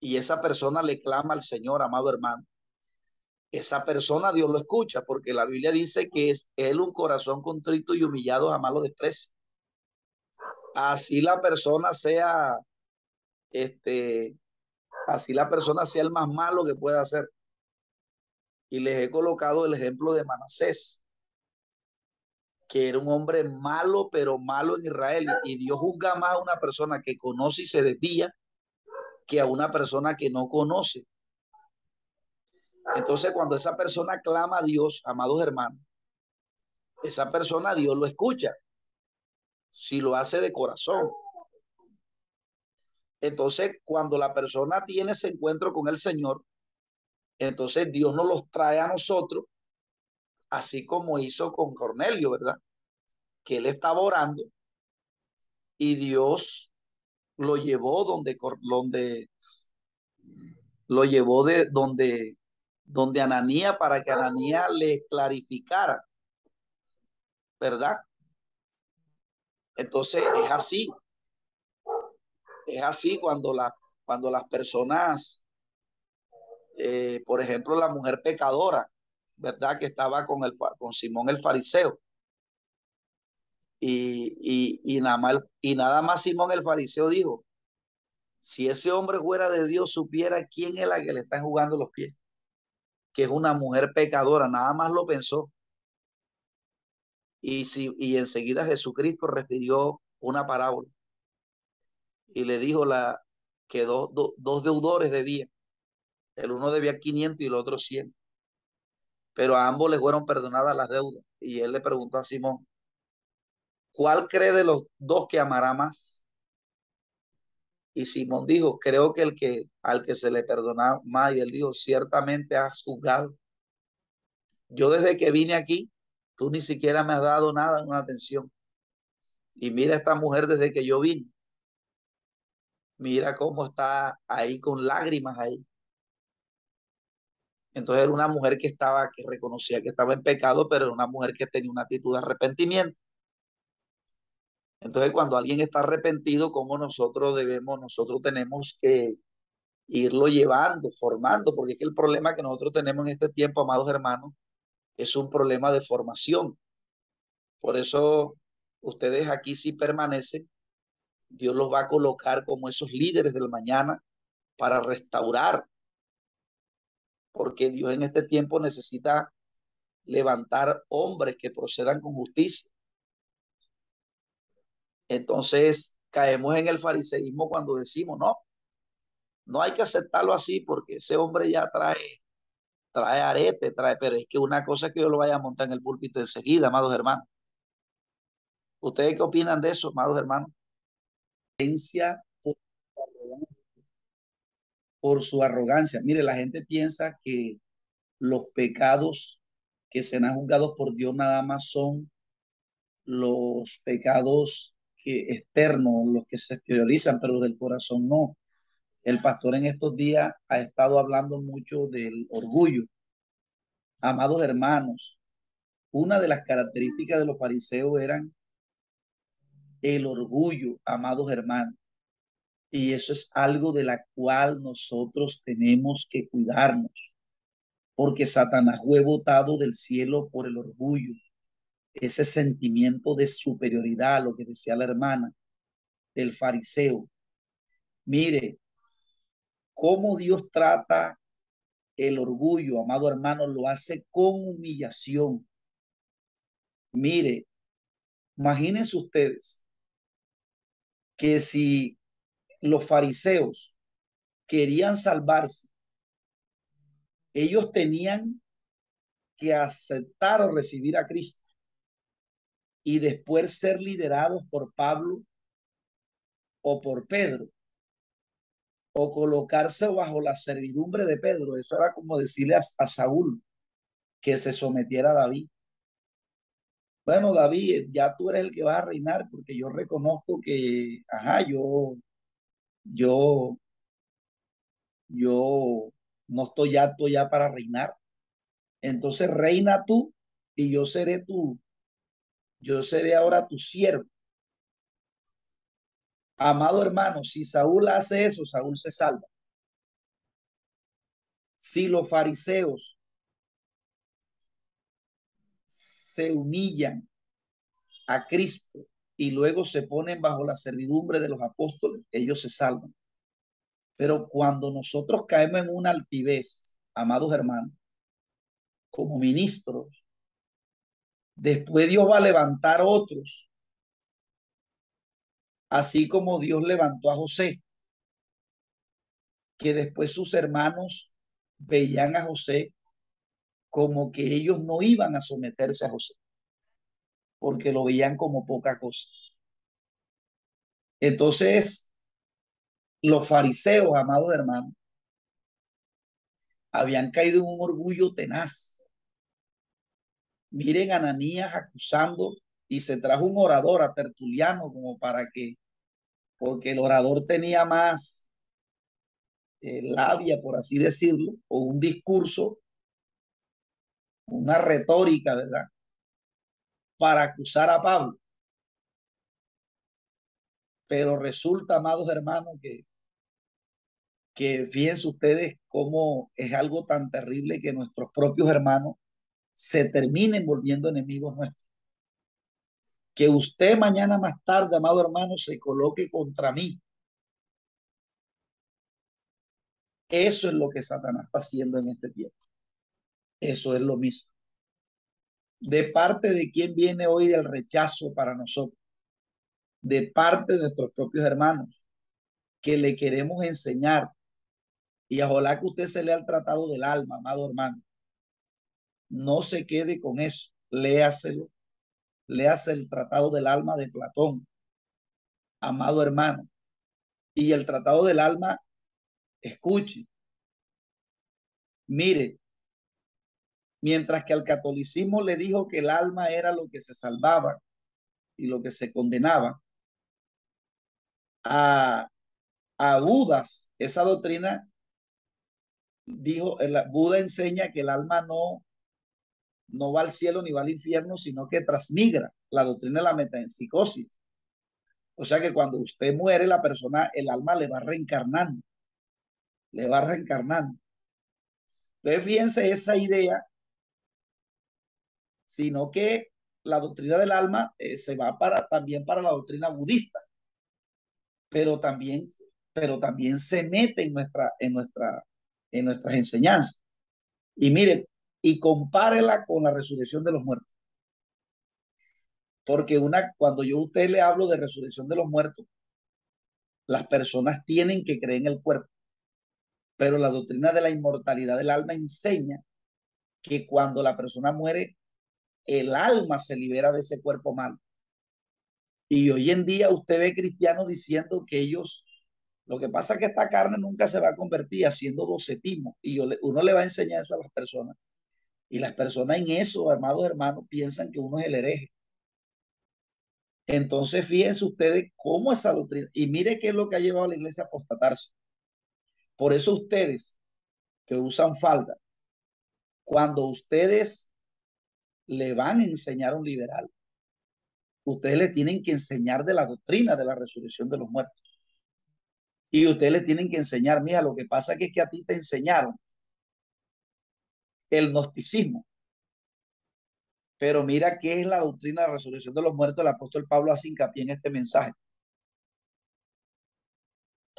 y esa persona le clama al Señor, amado hermano, esa persona Dios lo escucha porque la Biblia dice que es él un corazón contrito y humillado a malo desprecio. Así la persona sea, este, así la persona sea el más malo que pueda hacer. Y les he colocado el ejemplo de Manasés que era un hombre malo, pero malo en Israel. Y Dios juzga más a una persona que conoce y se desvía que a una persona que no conoce. Entonces, cuando esa persona clama a Dios, amados hermanos, esa persona Dios lo escucha, si lo hace de corazón. Entonces, cuando la persona tiene ese encuentro con el Señor, Entonces Dios nos los trae a nosotros, así como hizo con Cornelio, ¿verdad? Que él estaba orando y Dios lo llevó donde, donde lo llevó de donde, donde Ananía para que Ananía le clarificara, ¿verdad? Entonces es así. Es así cuando, cuando las personas, eh, por ejemplo, la mujer pecadora, ¿verdad? Que estaba con, el, con Simón el fariseo. Y, y, nada más, y nada más Simón el fariseo dijo, si ese hombre fuera de Dios supiera quién es la que le está jugando los pies, que es una mujer pecadora, nada más lo pensó. Y, si, y enseguida Jesucristo refirió una parábola y le dijo la, que dos, dos deudores debían. El uno debía 500 y el otro 100. Pero a ambos les fueron perdonadas las deudas. Y él le preguntó a Simón, ¿cuál cree de los dos que amará más? Y Simón dijo, creo que el que al que se le perdona más, y él dijo, ciertamente has juzgado. Yo desde que vine aquí, Tú ni siquiera me has dado nada, una atención. Y mira esta mujer desde que yo vine. Mira cómo está ahí con lágrimas ahí. Entonces era una mujer que estaba, que reconocía que estaba en pecado, pero era una mujer que tenía una actitud de arrepentimiento. Entonces cuando alguien está arrepentido, como nosotros debemos, nosotros tenemos que irlo llevando, formando, porque es que el problema que nosotros tenemos en este tiempo, amados hermanos, es un problema de formación. Por eso ustedes aquí sí permanecen, Dios los va a colocar como esos líderes del mañana para restaurar, porque Dios en este tiempo necesita levantar hombres que procedan con justicia. Entonces caemos en el fariseísmo cuando decimos, no, no hay que aceptarlo así porque ese hombre ya trae trae arete, trae, pero es que una cosa es que yo lo vaya a montar en el púlpito enseguida, amados hermanos. ¿Ustedes qué opinan de eso, amados hermanos? Por su arrogancia. Mire, la gente piensa que los pecados que se han juzgado por Dios nada más son los pecados externos, los que se exteriorizan, pero los del corazón no. El pastor en estos días ha estado hablando mucho del orgullo. Amados hermanos, una de las características de los fariseos eran el orgullo, amados hermanos. Y eso es algo de la cual nosotros tenemos que cuidarnos, porque Satanás fue botado del cielo por el orgullo, ese sentimiento de superioridad, lo que decía la hermana, del fariseo. Mire, cómo Dios trata el orgullo, amado hermano, lo hace con humillación. Mire, imagínense ustedes que si los fariseos querían salvarse, ellos tenían que aceptar o recibir a Cristo y después ser liderados por Pablo o por Pedro o colocarse bajo la servidumbre de Pedro. Eso era como decirle a, Saúl que se sometiera a David. Bueno, David, ya tú eres el que va a reinar porque yo reconozco que, ajá, yo, yo, yo no estoy apto ya para reinar. Entonces reina tú y yo seré tú, yo seré ahora tu siervo. Amado hermano, si Saúl hace eso, Saúl se salva. Si los fariseos se humillan a Cristo y luego se ponen bajo la servidumbre de los apóstoles, ellos se salvan. Pero cuando nosotros caemos en una altivez, amados hermanos, como ministros, después Dios va a levantar otros así como Dios levantó a José, que después sus hermanos veían a José como que ellos no iban a someterse a José, porque lo veían como poca cosa. Entonces, los fariseos, amados hermanos, habían caído en un orgullo tenaz. Miren a Ananías acusando y se trajo un orador a Tertuliano como para que, porque el orador tenía más eh, labia, por así decirlo, o un discurso, una retórica, ¿verdad? Para acusar a Pablo. Pero resulta, amados hermanos, que, que fíjense ustedes cómo es algo tan terrible que nuestros propios hermanos se terminen volviendo enemigos nuestros. Que usted mañana más tarde, amado hermano, se coloque contra mí. Eso es lo que Satanás está haciendo en este tiempo. Eso es lo mismo. De parte de quién viene hoy el rechazo para nosotros de parte de nuestros propios hermanos, que le queremos enseñar. Y ojalá que usted se lea el tratado del alma, amado hermano. No se quede con eso, léaselo. Léase el tratado del alma de Platón, amado hermano. Y el tratado del alma, escuche. Mire, mientras que al catolicismo le dijo que el alma era lo que se salvaba y lo que se condenaba, a, a Budas esa doctrina, dijo, el, Buda enseña que el alma no, no va al cielo ni va al infierno, sino que transmigra la doctrina de la metapsicosis. O sea que cuando usted muere, la persona, el alma le va reencarnando, le va reencarnando. Entonces, fíjense esa idea, sino que la doctrina del alma eh, se va para, también para la doctrina budista pero también, pero también se mete en, nuestra, en, nuestra, en nuestras enseñanzas. Y mire, y compárela con la resurrección de los muertos. Porque una, cuando yo a usted le hablo de resurrección de los muertos, las personas tienen que creer en el cuerpo. Pero la doctrina de la inmortalidad del alma enseña que cuando la persona muere, el alma se libera de ese cuerpo malo y hoy en día usted ve cristianos diciendo que ellos, lo que pasa es que esta carne nunca se va a convertir haciendo docetismo. Y yo, uno le va a enseñar eso a las personas. Y las personas en eso, amados hermanos, piensan que uno es el hereje. Entonces, fíjense ustedes cómo esa doctrina, y mire qué es lo que ha llevado a la iglesia a apostatarse. Por eso ustedes que usan falda, cuando ustedes le van a enseñar a un liberal, ustedes le tienen que enseñar de la doctrina de la resurrección de los muertos. Y ustedes le tienen que enseñar, mira, lo que pasa es que, a ti te enseñaron el gnosticismo. Pero mira qué es la doctrina de la resurrección de los muertos. El apóstol Pablo hace hincapié en este mensaje.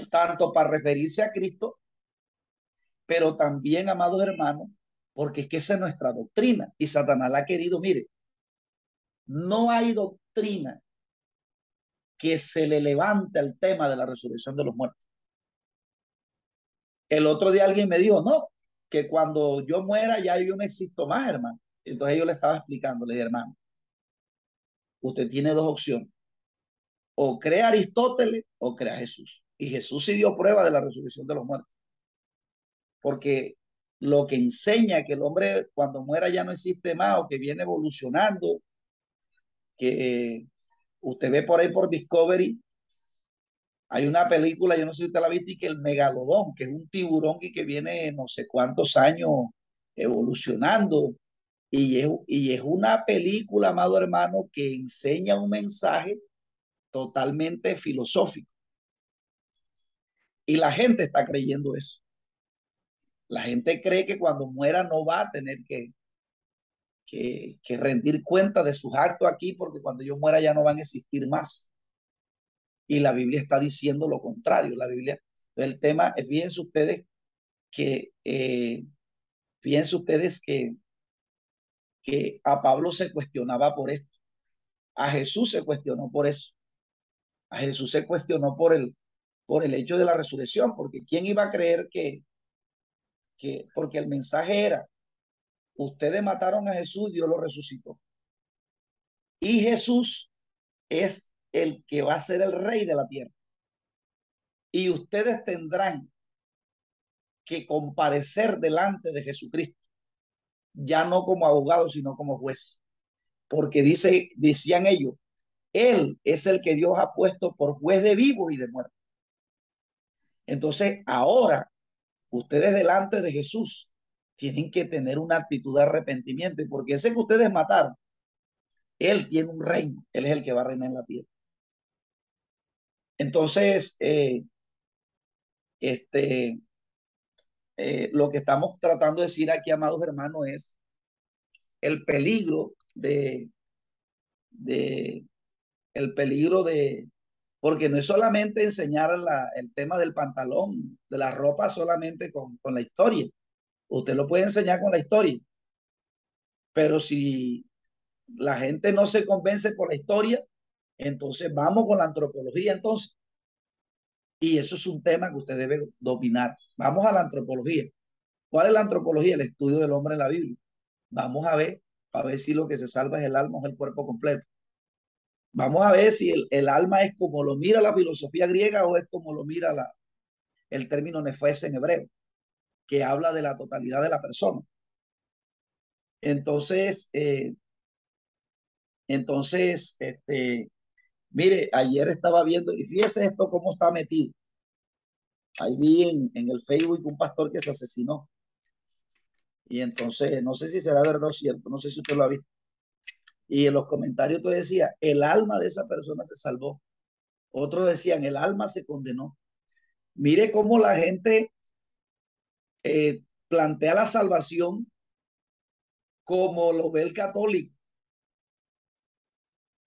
Tanto para referirse a Cristo, pero también, amados hermanos, porque es que esa es nuestra doctrina. Y Satanás la ha querido, mire, no hay doctrina que se le levante el tema de la resurrección de los muertos. El otro día alguien me dijo, no, que cuando yo muera ya yo no existo más, hermano. Entonces yo le estaba explicando, le dije, hermano, usted tiene dos opciones. O crea Aristóteles o crea Jesús. Y Jesús sí dio prueba de la resurrección de los muertos. Porque lo que enseña que el hombre cuando muera ya no existe más o que viene evolucionando que usted ve por ahí por Discovery, hay una película, yo no sé si usted la viste, que el megalodón, que es un tiburón que, que viene no sé cuántos años evolucionando. Y es, y es una película, amado hermano, que enseña un mensaje totalmente filosófico. Y la gente está creyendo eso. La gente cree que cuando muera no va a tener que, que, rendir cuenta de sus actos aquí, porque cuando yo muera ya no van a existir más. Y la Biblia está diciendo lo contrario. La Biblia, el tema, fíjense ustedes que, eh, fíjense ustedes que, que a Pablo se cuestionaba por esto. A Jesús se cuestionó por eso. A Jesús se cuestionó por el, por el hecho de la resurrección, porque ¿quién iba a creer que, que, porque el mensaje era, Ustedes mataron a Jesús, Dios lo resucitó. Y Jesús es el que va a ser el rey de la tierra. Y ustedes tendrán que comparecer delante de Jesucristo, ya no como abogado, sino como juez. Porque dice, decían ellos, Él es el que Dios ha puesto por juez de vivo y de muerto. Entonces, ahora, ustedes delante de Jesús tienen que tener una actitud de arrepentimiento, porque ese que ustedes mataron, Él tiene un reino, Él es el que va a reinar en la tierra. Entonces, eh, este, eh, lo que estamos tratando de decir aquí, amados hermanos, es el peligro de, de el peligro de, porque no es solamente enseñar el tema del pantalón, de la ropa solamente con, con la historia. Usted lo puede enseñar con la historia. Pero si la gente no se convence por la historia, entonces vamos con la antropología entonces. Y eso es un tema que usted debe dominar. Vamos a la antropología. ¿Cuál es la antropología? El estudio del hombre en la Biblia. Vamos a ver, para ver si lo que se salva es el alma o el cuerpo completo. Vamos a ver si el, alma es como lo mira la filosofía griega o es como lo mira la, el término nefes en hebreo, que habla de la totalidad de la persona. Entonces, eh, entonces, este, Mire, ayer estaba viendo, y fíjese esto cómo está metido. Ahí vi en, en el Facebook un pastor que se asesinó. Y entonces, no sé si será verdad o cierto, no sé si usted lo ha visto. Y en los comentarios tú decía, el alma de esa persona se salvó. Otros decían, el alma se condenó. Mire cómo la gente eh, plantea la salvación como lo ve el católico.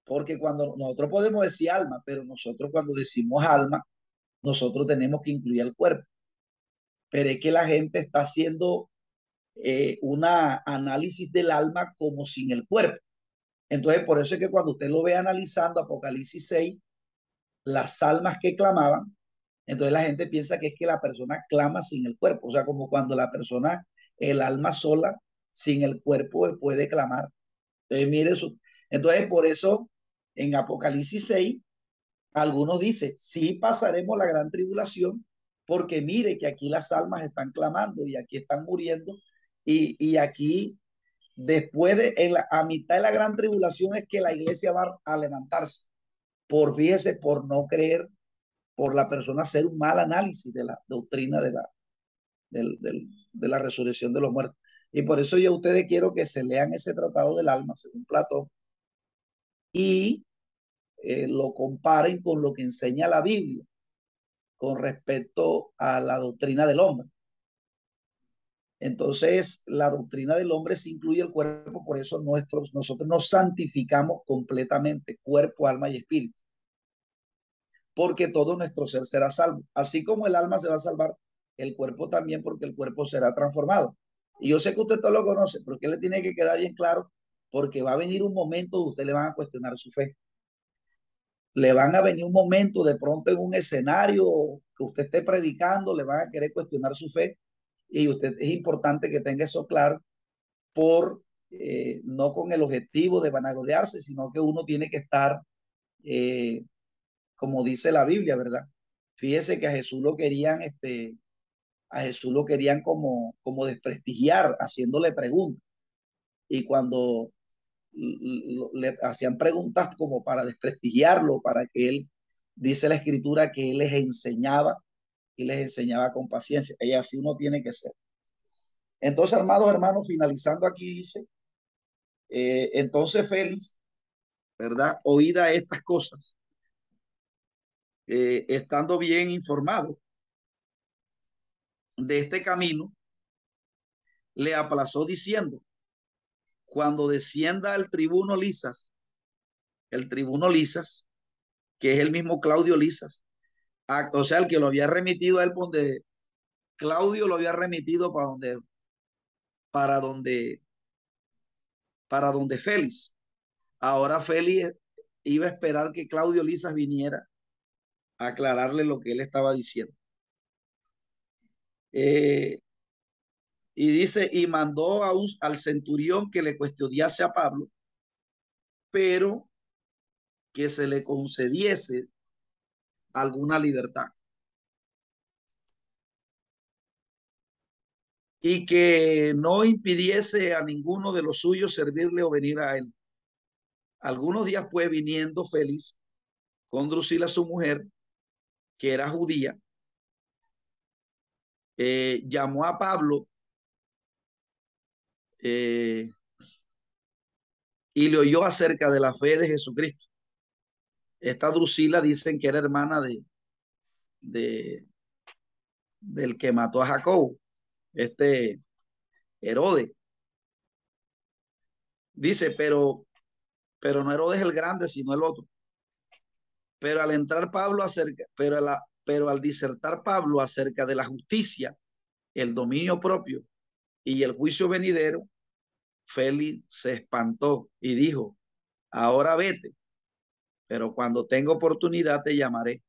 Porque cuando nosotros podemos decir alma, pero nosotros cuando decimos alma, nosotros tenemos que incluir el cuerpo. Pero es que la gente está haciendo eh, un análisis del alma como sin el cuerpo. Entonces, por eso es que cuando usted lo ve analizando Apocalipsis 6, las almas que clamaban, entonces la gente piensa que es que la persona clama sin el cuerpo, o sea, como cuando la persona, el alma sola, sin el cuerpo, puede clamar. Entonces, mire eso. Entonces, por eso en Apocalipsis 6, algunos dicen, sí pasaremos la gran tribulación, porque mire que aquí las almas están clamando y aquí están muriendo y, y aquí después de, la, a mitad de la gran tribulación es que la iglesia va a levantarse. Por, fíjese, por no creer, por la persona hacer un mal análisis de la doctrina de la, de la resurrección de los muertos. Y por eso yo a ustedes quiero que se lean ese tratado del alma, según Platón, y eh, lo comparen con lo que enseña la Biblia con respecto a la doctrina del hombre. Entonces, la doctrina del hombre se incluye el cuerpo, por eso nosotros nos santificamos completamente, cuerpo, alma y espíritu. Porque todo nuestro ser será salvo. Así como el alma se va a salvar, el cuerpo también, porque el cuerpo será transformado. Y yo sé que usted todo lo conoce, pero que le tiene que quedar bien claro, porque va a venir un momento donde usted le van a cuestionar su fe le van a venir un momento de pronto en un escenario que usted esté predicando, le van a querer cuestionar su fe y usted es importante que tenga eso claro por eh, no con el objetivo de vanagloriarse, sino que uno tiene que estar, eh, como dice la Biblia, ¿verdad? Fíjese que a Jesús lo querían, este, a Jesús lo querían como, como desprestigiar, haciéndole preguntas. Y cuando le hacían preguntas como para desprestigiarlo, para que él, dice la escritura, que él les enseñaba y les enseñaba con paciencia. Y así uno tiene que ser. Entonces, amados hermanos, finalizando aquí dice, eh, entonces Félix, ¿verdad? Oída estas cosas, eh, estando bien informado de este camino, le aplazó diciendo, cuando descienda el tribuno Lisas, el tribuno Lisas, que es el mismo Claudio Lisas, o sea, el que lo había remitido a él, donde Claudio lo había remitido para donde, para donde, para donde Félix. Ahora Félix iba a esperar que Claudio Lisas viniera a aclararle lo que él estaba diciendo. Eh, y dice, y mandó a un, al centurión que le cuestionase a Pablo, pero que se le concediese alguna libertad. y que no impidiese a ninguno de los suyos servirle o venir a él. Algunos días pues viniendo Félix con Drusila su mujer, que era judía, eh, llamó a Pablo eh, y le oyó acerca de la fe de Jesucristo. Esta Drusila dicen que era hermana de, de del que mató a Jacob, este Herodes. Dice, pero, pero no Herodes el grande, sino el otro. Pero al entrar Pablo acerca, pero, la, pero al disertar Pablo acerca de la justicia, el dominio propio y el juicio venidero, Félix se espantó y dijo, ahora vete, pero cuando tenga oportunidad te llamaré.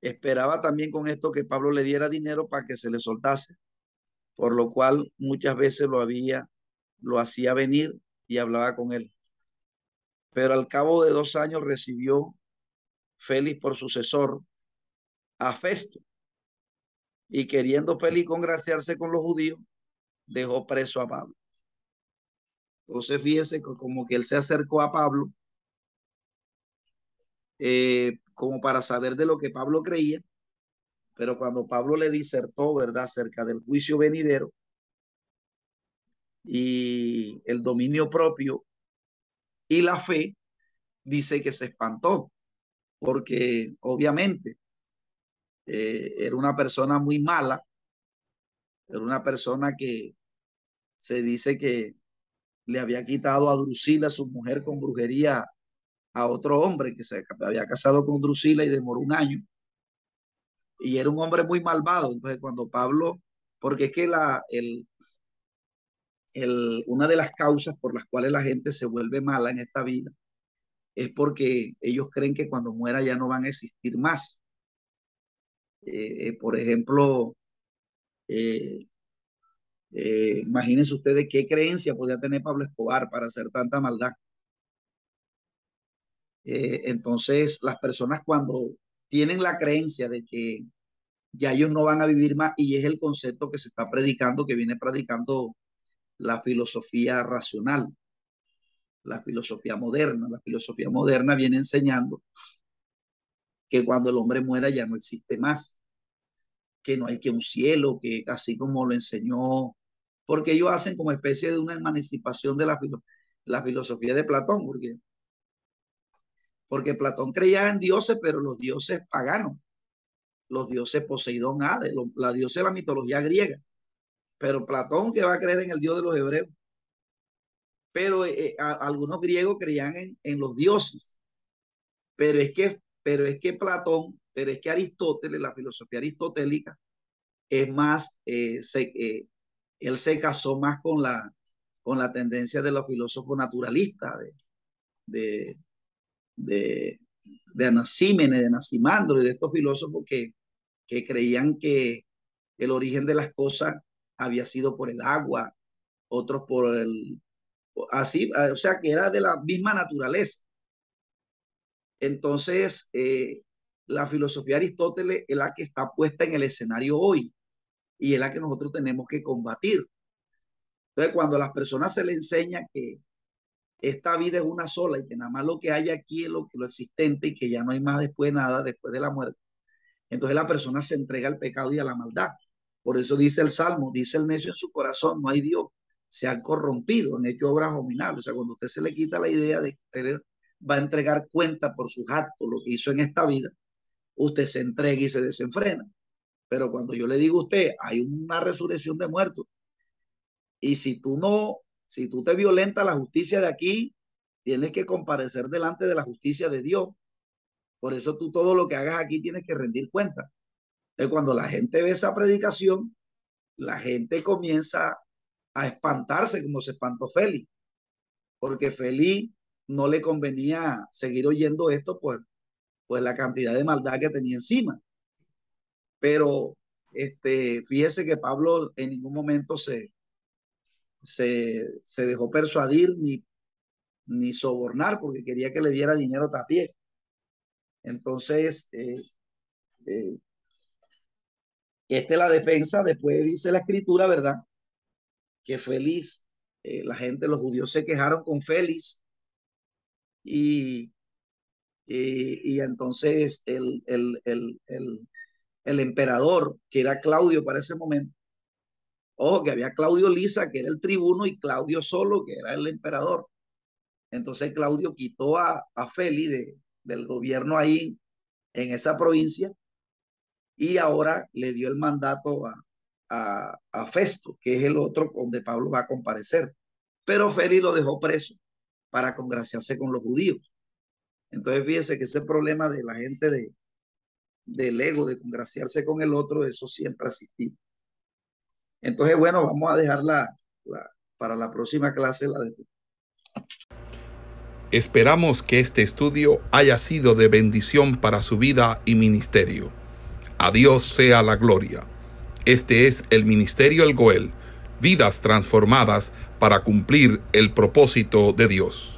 Esperaba también con esto que Pablo le diera dinero para que se le soltase, por lo cual muchas veces lo había, lo hacía venir y hablaba con él. Pero al cabo de dos años recibió Félix por sucesor a Festo, y queriendo Félix congraciarse con los judíos, dejó preso a Pablo. Entonces fíjese como que él se acercó a Pablo eh, como para saber de lo que Pablo creía, pero cuando Pablo le disertó, ¿verdad?, acerca del juicio venidero y el dominio propio y la fe, dice que se espantó, porque obviamente eh, era una persona muy mala, era una persona que se dice que le había quitado a Drusila, su mujer, con brujería a otro hombre que se había casado con Drusila y demoró un año. Y era un hombre muy malvado. Entonces, cuando Pablo, porque es que la, el, el, una de las causas por las cuales la gente se vuelve mala en esta vida es porque ellos creen que cuando muera ya no van a existir más. Eh, eh, por ejemplo, eh, imagínense ustedes qué creencia podía tener Pablo Escobar para hacer tanta maldad. Entonces, las personas cuando tienen la creencia de que ya ellos no van a vivir más, y es el concepto que se está predicando, que viene predicando la filosofía racional, la filosofía moderna. La filosofía moderna viene enseñando que cuando el hombre muera ya no existe más, que no hay que un cielo, que así como lo enseñó, porque ellos hacen como especie de una emancipación de la, la filosofía de Platón, porque, porque Platón creía en dioses, pero los dioses paganos, los dioses Poseidón, Hades, la diosa de la mitología griega, pero Platón que va a creer en el dios de los hebreos. Pero eh, algunos griegos creían en, en los dioses, pero es que pero es que Platón, pero es que Aristóteles, la filosofía aristotélica, es más, eh, eh, él se casó más con la, con la tendencia de los filósofos naturalistas, de, de, Anasímenes, de Anacimandro y de estos filósofos que, que creían que el origen de las cosas había sido por el agua, otros por el, así, o sea, que era de la misma naturaleza. Entonces, eh, la filosofía de Aristóteles es la que está puesta en el escenario hoy y es la que nosotros tenemos que combatir. Entonces, cuando a las personas se le enseña que esta vida es una sola y que nada más lo que hay aquí es lo, lo existente y que ya no hay más después de nada, después de la muerte, entonces la persona se entrega al pecado y a la maldad. Por eso dice el Salmo, dice el necio en su corazón, no hay Dios, se ha corrompido, han hecho obras abominables. O sea, cuando usted se le quita la idea de tener va a entregar cuenta por sus actos, lo que hizo en esta vida, usted se entrega y se desenfrena. Pero cuando yo le digo a usted, hay una resurrección de muertos, y si tú no, si tú te violenta la justicia de aquí, tienes que comparecer delante de la justicia de Dios. Por eso tú todo lo que hagas aquí tienes que rendir cuenta. Entonces, cuando la gente ve esa predicación, la gente comienza a espantarse como se espantó Félix, porque Félix no le convenía seguir oyendo esto por, la cantidad de maldad que tenía encima. Pero este, fíjese que Pablo en ningún momento se, se, se dejó persuadir ni, ni sobornar porque quería que le diera dinero tapié. Entonces, eh, eh, Esta es la defensa, después dice la escritura, ¿verdad? Que Félix, eh, la gente, los judíos se quejaron con Félix y, y, entonces el, el, el, el, emperador, que era Claudio para ese momento, ojo que había Claudio Lisa, que era el tribuno, y Claudio solo, que era el emperador. Entonces Claudio quitó a, a de, del gobierno ahí en esa provincia y ahora le dio el mandato a, a, Festo, que es el otro donde Pablo va a comparecer. Pero Félix lo dejó preso para congraciarse con los judíos. Entonces fíjese que ese problema de la gente de, del ego, de congraciarse con el otro, eso siempre ha existido. Entonces, bueno, vamos a dejarla la, para la próxima clase la de... Esperamos que este estudio haya sido de bendición para su vida y ministerio. A Dios sea la gloria. Este es el Ministerio El Goel, vidas transformadas para cumplir el propósito de Dios.